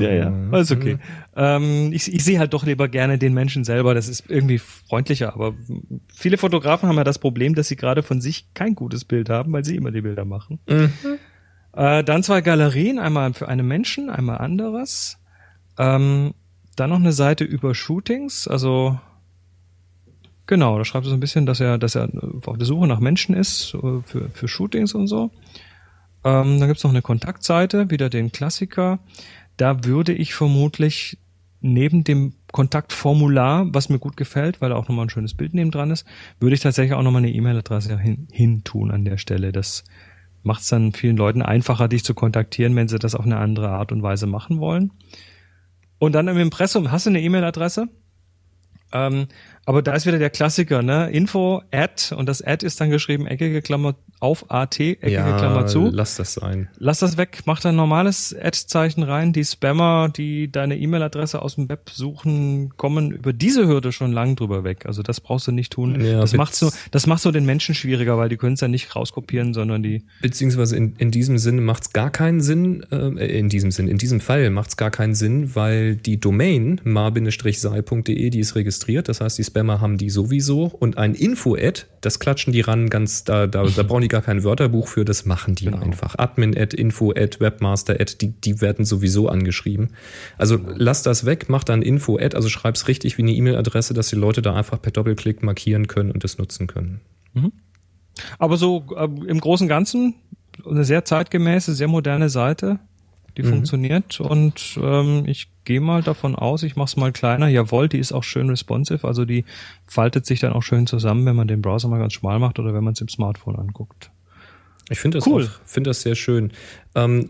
Alles okay. Ähm, ich, ich sehe halt doch lieber gerne den Menschen selber. Das ist irgendwie freundlicher. Aber viele Fotografen haben ja das Problem, dass sie gerade von sich kein gutes Bild haben, weil sie immer die Bilder machen. Äh, dann zwei Galerien, einmal für einen Menschen, einmal anderes. Ähm, dann noch eine Seite über Shootings, also genau, da schreibt er so ein bisschen, dass er, dass er auf der Suche nach Menschen ist äh, für, für Shootings und so. Ähm, dann gibt's noch eine Kontaktseite, wieder den Klassiker. Da würde ich vermutlich neben dem Kontaktformular, was mir gut gefällt, weil da auch nochmal ein schönes Bild neben dran ist, würde ich tatsächlich auch nochmal eine E-Mail-Adresse hin, hin tun an der Stelle. Das macht es dann vielen Leuten einfacher, dich zu kontaktieren, wenn sie das auf eine andere Art und Weise machen wollen. Und dann im Impressum, hast du eine E-Mail-Adresse? Ähm, aber da ist wieder der Klassiker, ne? Info, Ad, und das Ad ist dann geschrieben, eckige Klammer auf AT, eckige ja, Klammer zu. lass das sein. Lass das weg, mach da ein normales Ad-Zeichen rein. Die Spammer, die deine E-Mail-Adresse aus dem Web suchen, kommen über diese Hürde schon lang drüber weg. Also das brauchst du nicht tun. Ja, das macht so, das macht so den Menschen schwieriger, weil die können es ja nicht rauskopieren, sondern die. Beziehungsweise in, in diesem Sinne macht es gar keinen Sinn, äh, in diesem Sinn, in diesem Fall macht es gar keinen Sinn, weil die Domain mar-sei.de, die ist registriert, das heißt, die Spammer haben die sowieso und ein Info-Ad, das klatschen die ran ganz, da, da, da brauchen die gar kein Wörterbuch für, das machen die einfach. Admin-Ad, Info-Ad, Webmaster-Ad, die, die werden sowieso angeschrieben. Also lass das weg, mach dann Info-Ad, also schreib's richtig wie eine E-Mail-Adresse, dass die Leute da einfach per Doppelklick markieren können und es nutzen können. Aber so äh, im Großen und Ganzen eine sehr zeitgemäße, sehr moderne Seite, die funktioniert. Und ähm, ich gehe mal davon aus, ich mache es mal kleiner. Jawohl, die ist auch schön responsive, also die faltet sich dann auch schön zusammen, wenn man den Browser mal ganz schmal macht oder wenn man es im Smartphone anguckt. Ich finde das Cool. auch, finde das sehr schön. Ähm,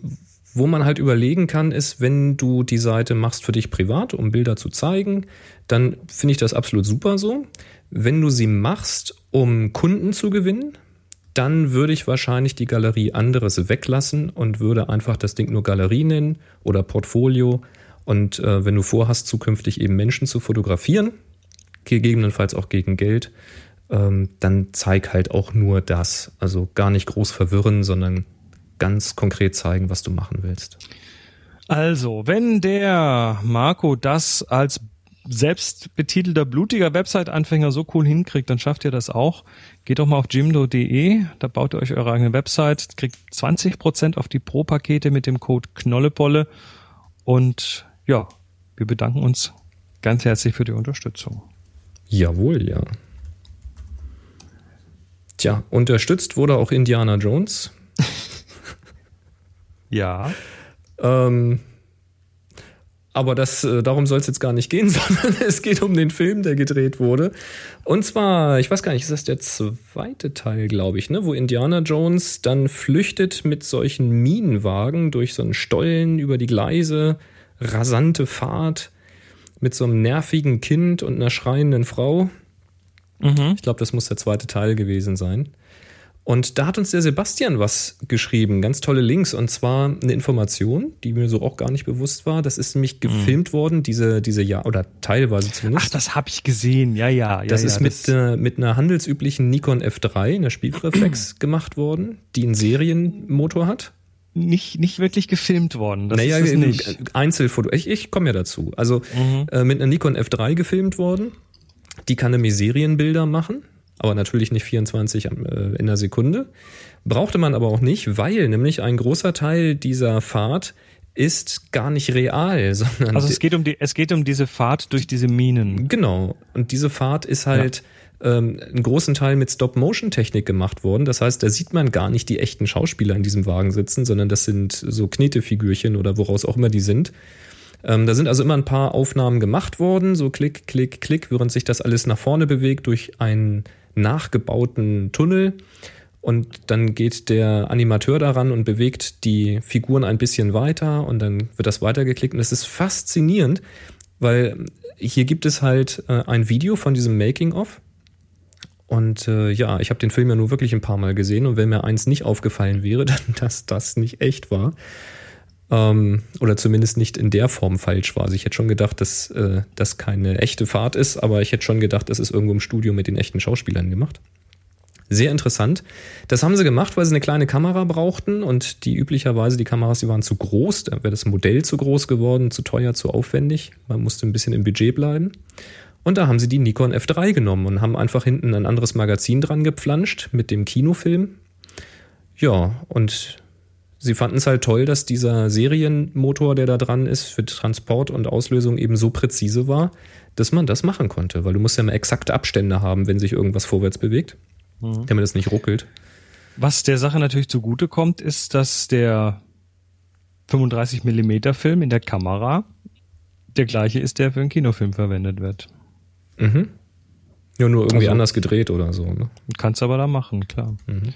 wo man halt überlegen kann, ist, wenn du die Seite machst für dich privat, um Bilder zu zeigen, dann finde ich das absolut super so. Wenn du sie machst, um Kunden zu gewinnen, dann würde ich wahrscheinlich die Galerie anderes weglassen und würde einfach das Ding nur Galerie nennen oder Portfolio. Und äh, wenn du vorhast, zukünftig eben Menschen zu fotografieren, gegebenenfalls auch gegen Geld, ähm, dann zeig halt auch nur das. Also gar nicht groß verwirren, sondern ganz konkret zeigen, was du machen willst. Also, wenn der Marco das als selbstbetitelter blutiger Website-Anfänger so cool hinkriegt, dann schafft ihr das auch. Geht doch mal auf jimdo.de, da baut ihr euch eure eigene Website, kriegt 20% auf die Pro-Pakete mit dem Code Knollepolle und ja, wir bedanken uns ganz herzlich für die Unterstützung. Jawohl, ja. Tja, unterstützt wurde auch Indiana Jones. ja. Ähm, aber das, äh, darum soll es jetzt gar nicht gehen, sondern es geht um den Film, der gedreht wurde. Und zwar, ich weiß gar nicht, ist das der zweite Teil, glaube ich, ne? wo Indiana Jones dann flüchtet mit solchen Minenwagen durch so einen Stollen über die Gleise, rasante Fahrt mit so einem nervigen Kind und einer schreienden Frau. Mhm. Ich glaube, das muss der zweite Teil gewesen sein. Und da hat uns der Sebastian was geschrieben, ganz tolle Links, und zwar eine Information, die mir so auch gar nicht bewusst war. Das ist nämlich gefilmt mhm. worden, diese, diese Jahr, oder teilweise zumindest. Ach, das habe ich gesehen, ja, ja. ja das ja, ist mit, Äh, mit einer handelsüblichen Nikon F3, einer Spiegelreflex, gemacht worden, die einen Serienmotor hat. Nicht, nicht wirklich gefilmt worden. Das naja, ist nicht. Einzelfoto. Ich, ich komme ja dazu. Also mhm. äh, mit einer Nikon F3 gefilmt worden. Die kann nämlich Serienbilder machen aber natürlich nicht 24 äh, in der Sekunde. Brauchte man aber auch nicht, weil nämlich ein großer Teil dieser Fahrt ist gar nicht real, sondern. Also es geht um die, es geht um diese Fahrt durch diese Minen. Genau. Und diese Fahrt ist halt ja. ähm, einen großen Teil mit Stop-Motion-Technik gemacht worden. Das heißt, da sieht man gar nicht die echten Schauspieler in diesem Wagen sitzen, sondern das sind so Knetefigürchen oder woraus auch immer die sind. Ähm, da sind also immer ein paar Aufnahmen gemacht worden, so klick, klick, klick, während sich das alles nach vorne bewegt durch einen nachgebauten Tunnel. Und dann geht der Animateur daran und bewegt die Figuren ein bisschen weiter und dann wird das weitergeklickt. Und es ist faszinierend, weil hier gibt es halt äh, ein Video von diesem Making-of. Und äh, ja, ich habe den Film ja nur wirklich ein paar Mal gesehen und wenn mir eins nicht aufgefallen wäre, dann dass das nicht echt war. Ähm, oder zumindest nicht in der Form falsch war. Also ich hätte schon gedacht, dass äh, das keine echte Fahrt ist, aber ich hätte schon gedacht, das ist irgendwo im Studio mit den echten Schauspielern gemacht. Sehr interessant. Das haben sie gemacht, weil sie eine kleine Kamera brauchten und die üblicherweise, die Kameras, die waren zu groß, da wäre das Modell zu groß geworden, zu teuer, zu aufwendig. Man musste ein bisschen im Budget bleiben. Und da haben sie die Nikon F3 genommen und haben einfach hinten ein anderes Magazin dran gepflanscht mit dem Kinofilm. Ja, und sie fanden es halt toll, dass dieser Serienmotor, der da dran ist, für Transport und Auslösung eben so präzise war, dass man das machen konnte. Weil du musst ja immer exakte Abstände haben, wenn sich irgendwas vorwärts bewegt, mhm. damit es nicht ruckelt. Was der Sache natürlich zugute kommt, ist, dass der 35 Millimeter Film in der Kamera der gleiche ist, der für einen Kinofilm verwendet wird. Mhm. Ja, nur irgendwie also, anders gedreht oder so. Ne? Kannst aber da machen, klar. Mhm.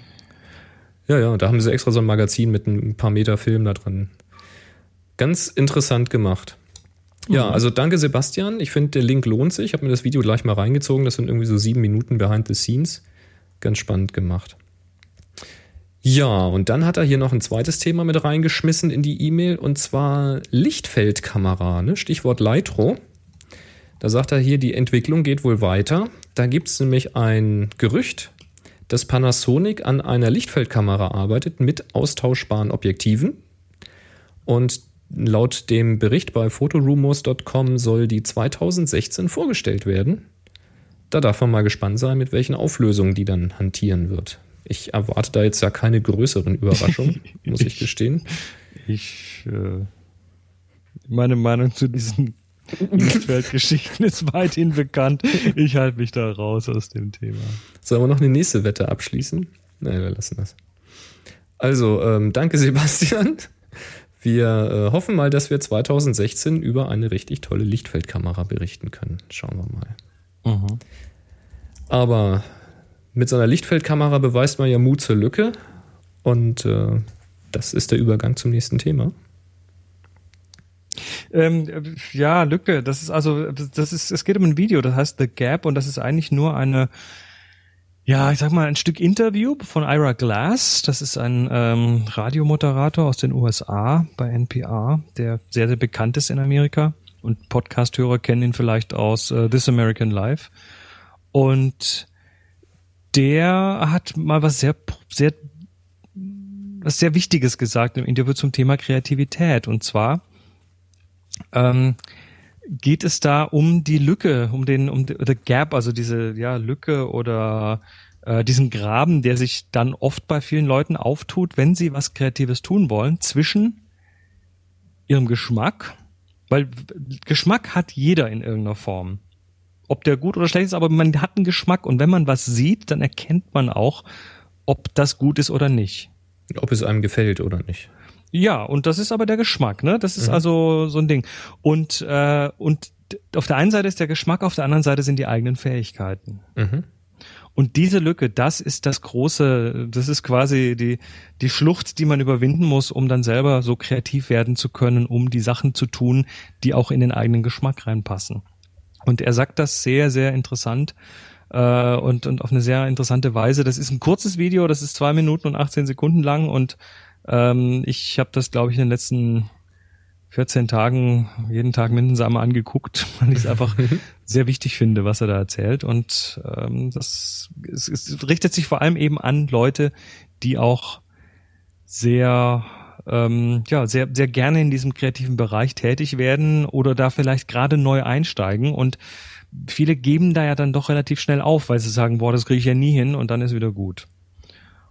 Ja, ja, da haben sie extra so ein Magazin mit ein paar Meter Film da drin. Ganz interessant gemacht. Ja, mhm. also danke Sebastian. Ich finde, der Link lohnt sich. Ich habe mir das Video gleich mal reingezogen. Das sind irgendwie so sieben Minuten behind the scenes. Ganz spannend gemacht. Ja, und dann hat er hier noch ein zweites Thema mit reingeschmissen in die E-Mail und zwar Lichtfeldkamera, ne? Stichwort Lightro. Da sagt er hier, die Entwicklung geht wohl weiter. Da gibt es nämlich ein Gerücht, dass Panasonic an einer Lichtfeldkamera arbeitet mit austauschbaren Objektiven. Und laut dem Bericht bei photorumors.com soll die 2016 vorgestellt werden. Da darf man mal gespannt sein, mit welchen Auflösungen die dann hantieren wird. Ich erwarte da jetzt ja keine größeren Überraschungen, muss ich gestehen. Ich, äh, meine Meinung zu diesen Lichtfeldgeschichten ist weithin bekannt. Ich halte mich da raus aus dem Thema. Sollen wir noch eine nächste Wette abschließen? Nein, wir lassen das. Also, ähm, danke Sebastian. Wir äh, hoffen mal, dass wir 2016 über eine richtig tolle Lichtfeldkamera berichten können. Schauen wir mal. Mhm. Aber mit so einer Lichtfeldkamera beweist man ja Mut zur Lücke. Und äh, das ist der Übergang zum nächsten Thema. Ähm, ja, Lücke. Das ist also, das ist, es geht um ein Video, das heißt The Gap und das ist eigentlich nur eine, ja, ich sag mal, ein Stück Interview von Ira Glass. Das ist ein ähm, Radiomoderator aus den USA bei NPR, der sehr, sehr bekannt ist in Amerika. Und Podcast-Hörer kennen ihn vielleicht aus äh, This American Life. Und der hat mal was sehr, sehr, was sehr Wichtiges gesagt im Interview zum Thema Kreativität. Und zwar, ähm, geht es da um die Lücke, um den, um the Gap, also diese ja, Lücke oder äh, diesen Graben, der sich dann oft bei vielen Leuten auftut, wenn sie was Kreatives tun wollen, zwischen ihrem Geschmack, weil Geschmack hat jeder in irgendeiner Form. Ob der gut oder schlecht ist, aber man hat einen Geschmack und wenn man was sieht, dann erkennt man auch, ob das gut ist oder nicht. Ob es einem gefällt oder nicht. Ja, und das ist aber der Geschmack, ne? Das ist mhm. also so ein Ding. Und, äh, und auf der einen Seite ist der Geschmack, auf der anderen Seite sind die eigenen Fähigkeiten. Mhm. Und diese Lücke, das ist das große, das ist quasi die, die Schlucht, die man überwinden muss, um dann selber so kreativ werden zu können, um die Sachen zu tun, die auch in den eigenen Geschmack reinpassen. Und er sagt das sehr, sehr interessant äh, und, und auf eine sehr interessante Weise. Das ist ein kurzes Video, das ist zwei Minuten und 18 Sekunden lang und ähm, ich habe das, glaube ich, in den letzten 14 Tagen jeden Tag mindestens einmal angeguckt, weil ich es einfach sehr wichtig finde, was er da erzählt. Und ähm, das es, es richtet sich vor allem eben an Leute, die auch sehr ähm, ja sehr sehr gerne in diesem kreativen Bereich tätig werden oder da vielleicht gerade neu einsteigen und viele geben da ja dann doch relativ schnell auf, weil sie sagen, boah, das kriege ich ja nie hin und dann ist wieder gut.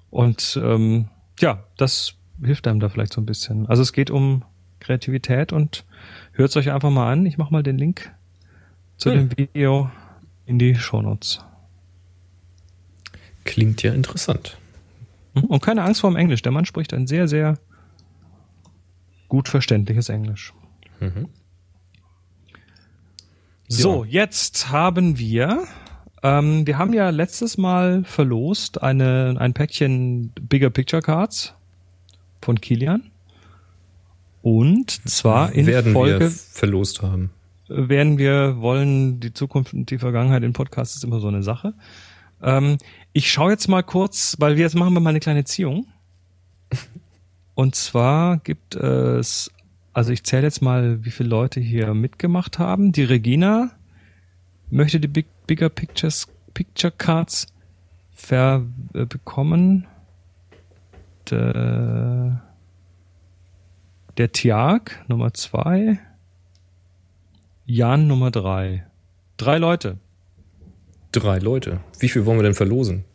Und ähm, ja, das hilft einem da vielleicht so ein bisschen. Also es geht um Kreativität und hört es euch einfach mal an. Ich mache mal den Link zu hm. dem Video in die Shownotes. Klingt ja interessant. Hm, und keine Angst vor dem Englisch. Der Mann spricht ein sehr, sehr gut verständliches Englisch. Mhm. So, ja. jetzt haben wir, ähm, wir haben ja letztes Mal verlost eine, ein Päckchen Bigger Picture Cards von Kilian. Und zwar in werden Folge wir verlost haben. Werden wir wollen, die Zukunft und die Vergangenheit in Podcasts ist immer so eine Sache. Ähm, ich schaue jetzt mal kurz, weil wir jetzt machen wir mal eine kleine Ziehung. Und zwar gibt es, also ich zähle jetzt mal, wie viele Leute hier mitgemacht haben. Die Regina möchte die Big, Bigger Pictures, Picture Cards verbekommen. Der, der Tiag Nummer zwei. Jan Nummer drei. Drei Leute. Drei Leute. Wie viel wollen wir denn verlosen?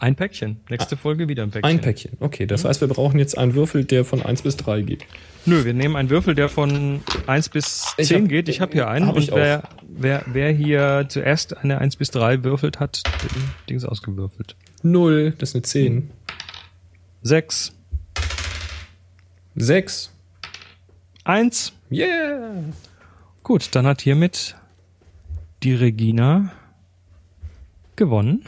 Ein Päckchen. Nächste ah, Folge wieder ein Päckchen. Ein Päckchen. Okay, das heißt, wir brauchen jetzt einen Würfel, der von 1 bis 3 geht. Nö, wir nehmen einen Würfel, der von 1 bis 10 hab, geht. Ich habe hier einen. Und wer, wer, wer hier zuerst eine 1 bis 3 würfelt, hat den Dings ausgewürfelt. Null, das ist eine 10. Sechs. Sechs. Eins. Yeah. Gut, dann hat hiermit die Regina gewonnen.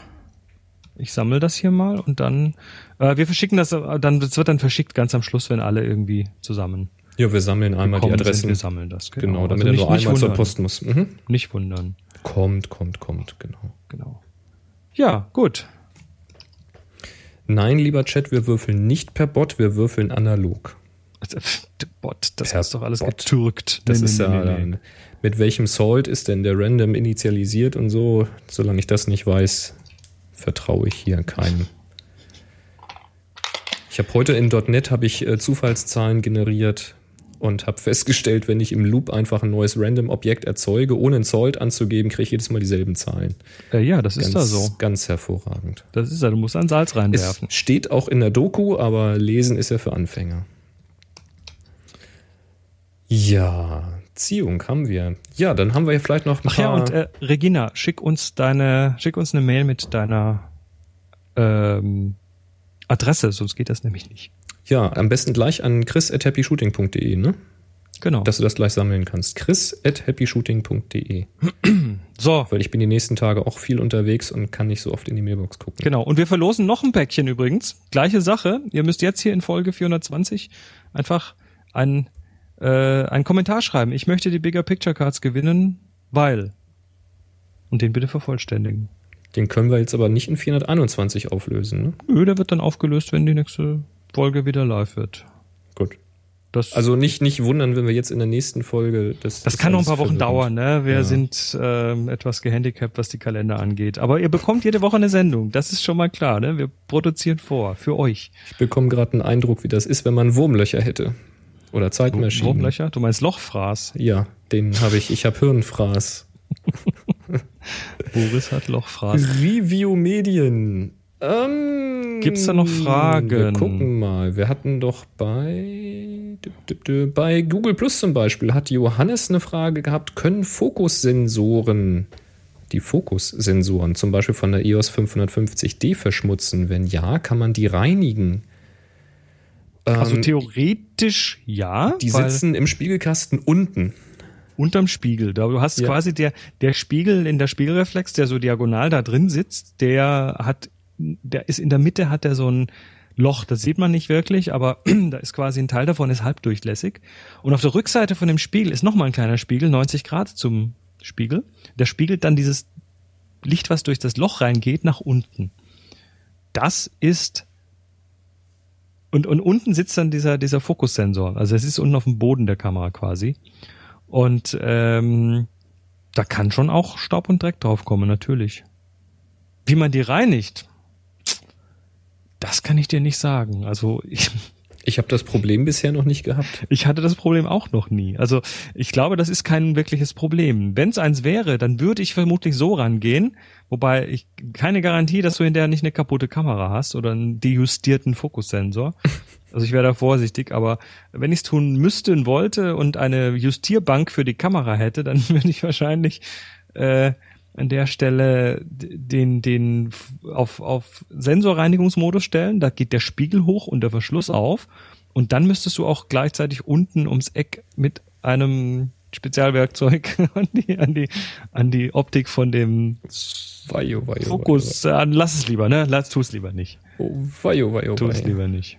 Ich sammle das hier mal und dann, äh, wir verschicken das, äh, dann, das wird dann verschickt ganz am Schluss, wenn alle irgendwie zusammen. Ja, wir sammeln einmal die Adressen. Sind, wir sammeln das, genau. genau damit also er nur einmal wundern. zur Post muss. Mhm. Nicht wundern. Kommt, kommt, kommt, genau. Genau. Ja, gut. Nein, lieber Chat, wir würfeln nicht per Bot, wir würfeln analog. Bot, das per ist doch alles Bot. getürkt. Das nee, ist nee, ja nee, Mit welchem Salt ist denn der Random initialisiert und so? Solange ich das nicht weiß, vertraue ich hier keinem. Ich habe heute in .NET habe ich äh, Zufallszahlen generiert und habe festgestellt, wenn ich im Loop einfach ein neues Random-Objekt erzeuge, ohne ein Salt anzugeben, kriege ich jedes Mal dieselben Zahlen. Äh, ja, das ganz, ist da so. Ganz hervorragend. Das ist ja, du musst ein Salz reinwerfen. Es steht auch in der Doku, aber lesen ist ja für Anfänger. Ja, Ziehung haben wir. Ja, dann haben wir ja vielleicht noch ein Ach paar... ja, und äh, Regina, schick uns deine, schick uns eine Mail mit deiner ähm, Adresse, sonst geht das nämlich nicht. Ja, am besten gleich an chris.happyshooting.de, ne? Genau. Dass du das gleich sammeln kannst. chris.happyshooting.de. So. Weil ich bin die nächsten Tage auch viel unterwegs und kann nicht so oft in die Mailbox gucken. Genau. Und wir verlosen noch ein Päckchen übrigens. Gleiche Sache. Ihr müsst jetzt hier in Folge 420 einfach ein äh, einen Kommentar schreiben. Ich möchte die Bigger Picture Cards gewinnen, weil. Und den bitte vervollständigen. Den können wir jetzt aber nicht in 421 auflösen, ne? Nö, der wird dann aufgelöst, wenn die nächste Folge wieder live wird. Gut. Das, Also nicht, nicht wundern, wenn wir jetzt in der nächsten Folge das. das kann noch ein paar Wochen dauern, ne? Wir Ja. sind ähm, etwas gehandicapt, was die Kalender angeht. Aber ihr bekommt jede Woche eine Sendung. Das ist schon mal klar, ne? Wir produzieren vor, für euch. Ich bekomme gerade einen Eindruck, wie das ist, wenn man Wurmlöcher hätte. Oder Zeitmaschinen. Wurmlöcher? Du meinst Lochfraß. Ja, den habe ich. Ich habe Hirnfraß. Boris hat Lochfraß. Review Medien. Ähm, Gibt's da noch Fragen? Wir gucken mal. Wir hatten doch bei bei Google Plus zum Beispiel hat Johannes eine Frage gehabt. Können Fokussensoren die Fokussensoren zum Beispiel von der EOS 550D verschmutzen? Wenn ja, kann man die reinigen? Also Ähm, theoretisch ja. die sitzen im Spiegelkasten unten. unterm Spiegel. Da du hast Ja. quasi der der Spiegel in der Spiegelreflex, der so diagonal da drin sitzt, der hat der ist in der Mitte hat er so ein Loch, das sieht man nicht wirklich, aber da ist quasi ein Teil davon ist halbdurchlässig und auf der Rückseite von dem Spiegel ist nochmal ein kleiner Spiegel, 90 Grad zum Spiegel. Der spiegelt dann dieses Licht, was durch das Loch reingeht, nach unten. Das ist und, und unten sitzt dann dieser, dieser Fokussensor. Also es ist unten auf dem Boden der Kamera quasi. Und ähm, da kann schon auch Staub und Dreck draufkommen, natürlich. Wie man die reinigt, das kann ich dir nicht sagen. Also ich, Ich habe das Problem bisher noch nicht gehabt. ich hatte das Problem auch noch nie. Also ich glaube, das ist kein wirkliches Problem. Wenn es eins wäre, dann würde ich vermutlich so rangehen, wobei ich keine Garantie, dass du hinterher nicht eine kaputte Kamera hast oder einen dejustierten Fokussensor. Also ich wäre da vorsichtig, aber wenn ich es tun müsste und wollte und eine Justierbank für die Kamera hätte, dann würde ich wahrscheinlich äh, an der Stelle den, den auf, auf Sensorreinigungsmodus stellen. Da geht der Spiegel hoch und der Verschluss auf. Und dann müsstest du auch gleichzeitig unten ums Eck mit einem Spezialwerkzeug an die, an die, an die Optik von dem Fokus, äh, lass es lieber, ne? Lass, tu's lieber nicht. Oh, weio, weio, Tu es lieber nicht.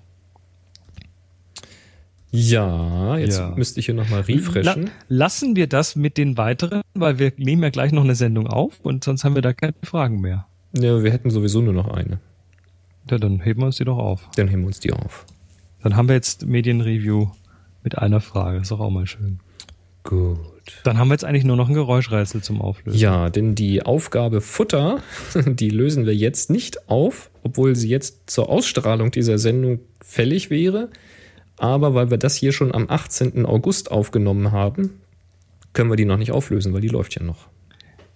Ja, jetzt Ja. müsste ich hier nochmal refreshen. La lassen wir das mit den weiteren, weil wir nehmen ja gleich noch eine Sendung auf und sonst haben wir da keine Fragen mehr. Ja, wir hätten sowieso nur noch eine. Ja, dann heben wir uns die doch auf. Dann heben wir uns die auf. Dann haben wir jetzt Medienreview mit einer Frage. Ist doch auch mal schön. Gut. Dann haben wir jetzt eigentlich nur noch ein Geräuschrätsel zum Auflösen. Ja, denn die Aufgabe Futter, die lösen wir jetzt nicht auf, obwohl sie jetzt zur Ausstrahlung dieser Sendung fällig wäre. Aber weil wir das hier schon am 18. August aufgenommen haben, können wir die noch nicht auflösen, weil die läuft ja noch.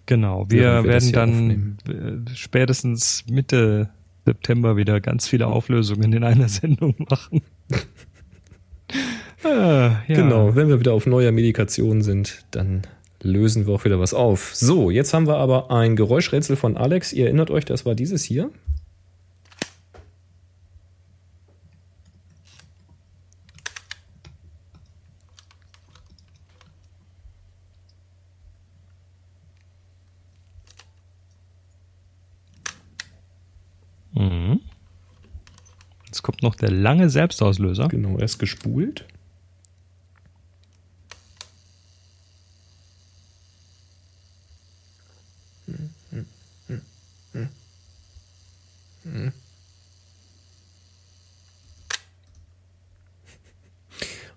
Genau. Wir wir werden dann äh, spätestens Mitte September wieder ganz viele Auflösungen in einer Sendung machen. äh, ja. Genau, wenn wir wieder auf neuer Medikation sind, dann lösen wir auch wieder was auf. So, jetzt haben wir aber ein Geräuschrätsel von Alex. Ihr erinnert euch, das war dieses hier. Mhm. Jetzt kommt noch der lange Selbstauslöser. Genau, erst gespult.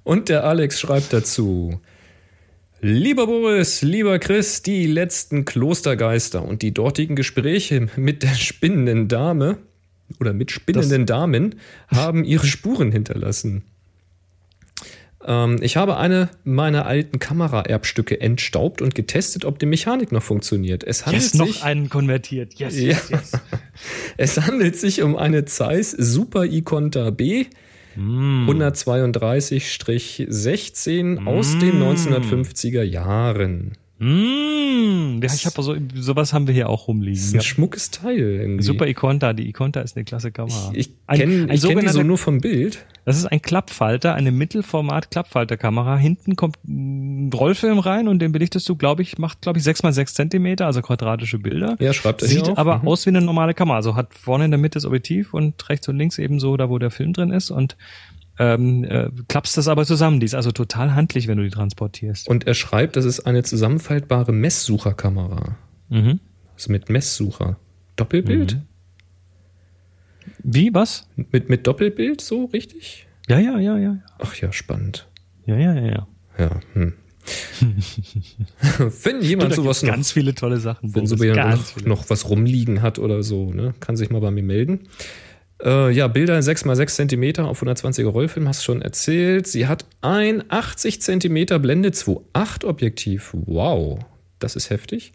Und der Alex schreibt dazu. Lieber Boris, lieber Chris, die letzten Klostergeister und die dortigen Gespräche mit der spinnenden Dame oder mit spinnenden Damen haben ihre Spuren hinterlassen. Ähm, ich habe eine meiner alten Kameraerbstücke entstaubt und getestet, ob die Mechanik noch funktioniert. Es handelt Yes, noch sich einen konvertiert. Yes, Ja. yes, yes. es handelt sich um eine Zeiss Super Iconta B 132-16 aus den 1950er Jahren. Mm, ja, ich habe so sowas haben wir hier auch Das rumliegen. ist Ja. ein schmuckes Teil irgendwie. Super Iconta, die Iconta ist eine klasse Kamera. Ich Ein- kenne ich kenn die so nur vom Bild. Das ist ein Klappfalter, eine Mittelformat-Klappfalterkamera. Hinten kommt ein Rollfilm rein und den belichtest du, glaube ich, macht, glaube ich, 6 mal 6 Zentimeter, also quadratische Bilder. Ja, schreibt er Sieht aber Mhm. aus wie eine normale Kamera. Also hat vorne in der Mitte das Objektiv und rechts und links eben so, da wo der Film drin ist. Und ähm, äh, klappst das aber zusammen. Die ist also total handlich, wenn du die transportierst. Und er schreibt, das ist eine zusammenfaltbare Messsucherkamera. Mhm. Also mit Messsucher. Doppelbild? Mhm. Wie, was? Mit, mit Doppelbild, so richtig? Ja, ja, ja, ja. Ach ja, spannend. Ja, ja, ja, ja. Ja, hm. wenn jemand Da sowas noch, ganz viele tolle Sachen. wenn so jemand noch, noch was rumliegen hat oder so, ne, kann sich mal bei mir melden. Äh, ja, Bilder 6x6 cm auf 120er Rollfilm, hast du schon erzählt. Sie hat ein 80 cm Blende 2.8 Objektiv. Wow, das ist heftig.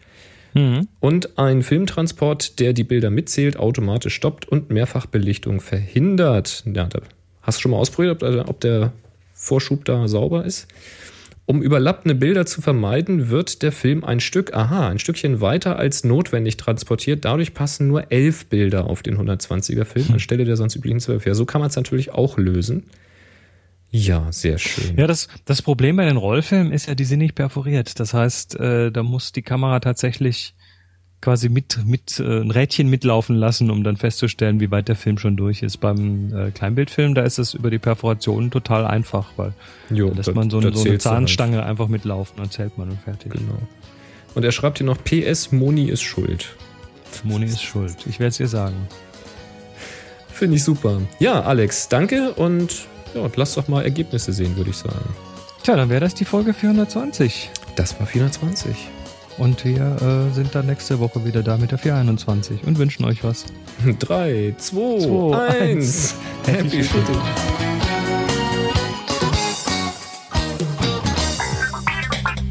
Mhm. Und ein Filmtransport, der die Bilder mitzählt, automatisch stoppt und Mehrfachbelichtung verhindert. Ja, da hast du schon mal ausprobiert, ob, ob der Vorschub da sauber ist. Um überlappende Bilder zu vermeiden, wird der Film ein Stück, aha, ein Stückchen weiter als notwendig transportiert. Dadurch passen nur elf Bilder auf den 120er Film anstelle der sonst üblichen zwölf. Ja, so kann man es natürlich auch lösen. Ja, sehr schön. Ja, das, das Problem bei den Rollfilmen ist ja, die sind nicht perforiert. Das heißt, äh, da muss die Kamera tatsächlich quasi mit, mit äh, ein Rädchen mitlaufen lassen, um dann festzustellen, wie weit der Film schon durch ist. Beim äh, Kleinbildfilm, da ist es über die Perforation total einfach, weil Jo, da lässt da- man so, da eine- so eine halt. Zahnstange einfach mitlaufen und zählt man und fertig. Genau. Und er schreibt hier noch, PS, Moni ist schuld. Moni ist schuld. Ich werde es ihr sagen. Finde ich super. Ja, Alex, danke und ja, lass doch mal Ergebnisse sehen, würde ich sagen. Tja, dann wäre das die Folge 420. Das war 420. Und wir äh, sind dann nächste Woche wieder da mit der 421 und wünschen euch was. 3, 2, Zwei, 1. eins. Happy Shooting.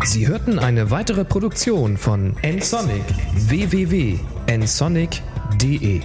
Sie hörten eine weitere Produktion von nsonic www.nsonic.de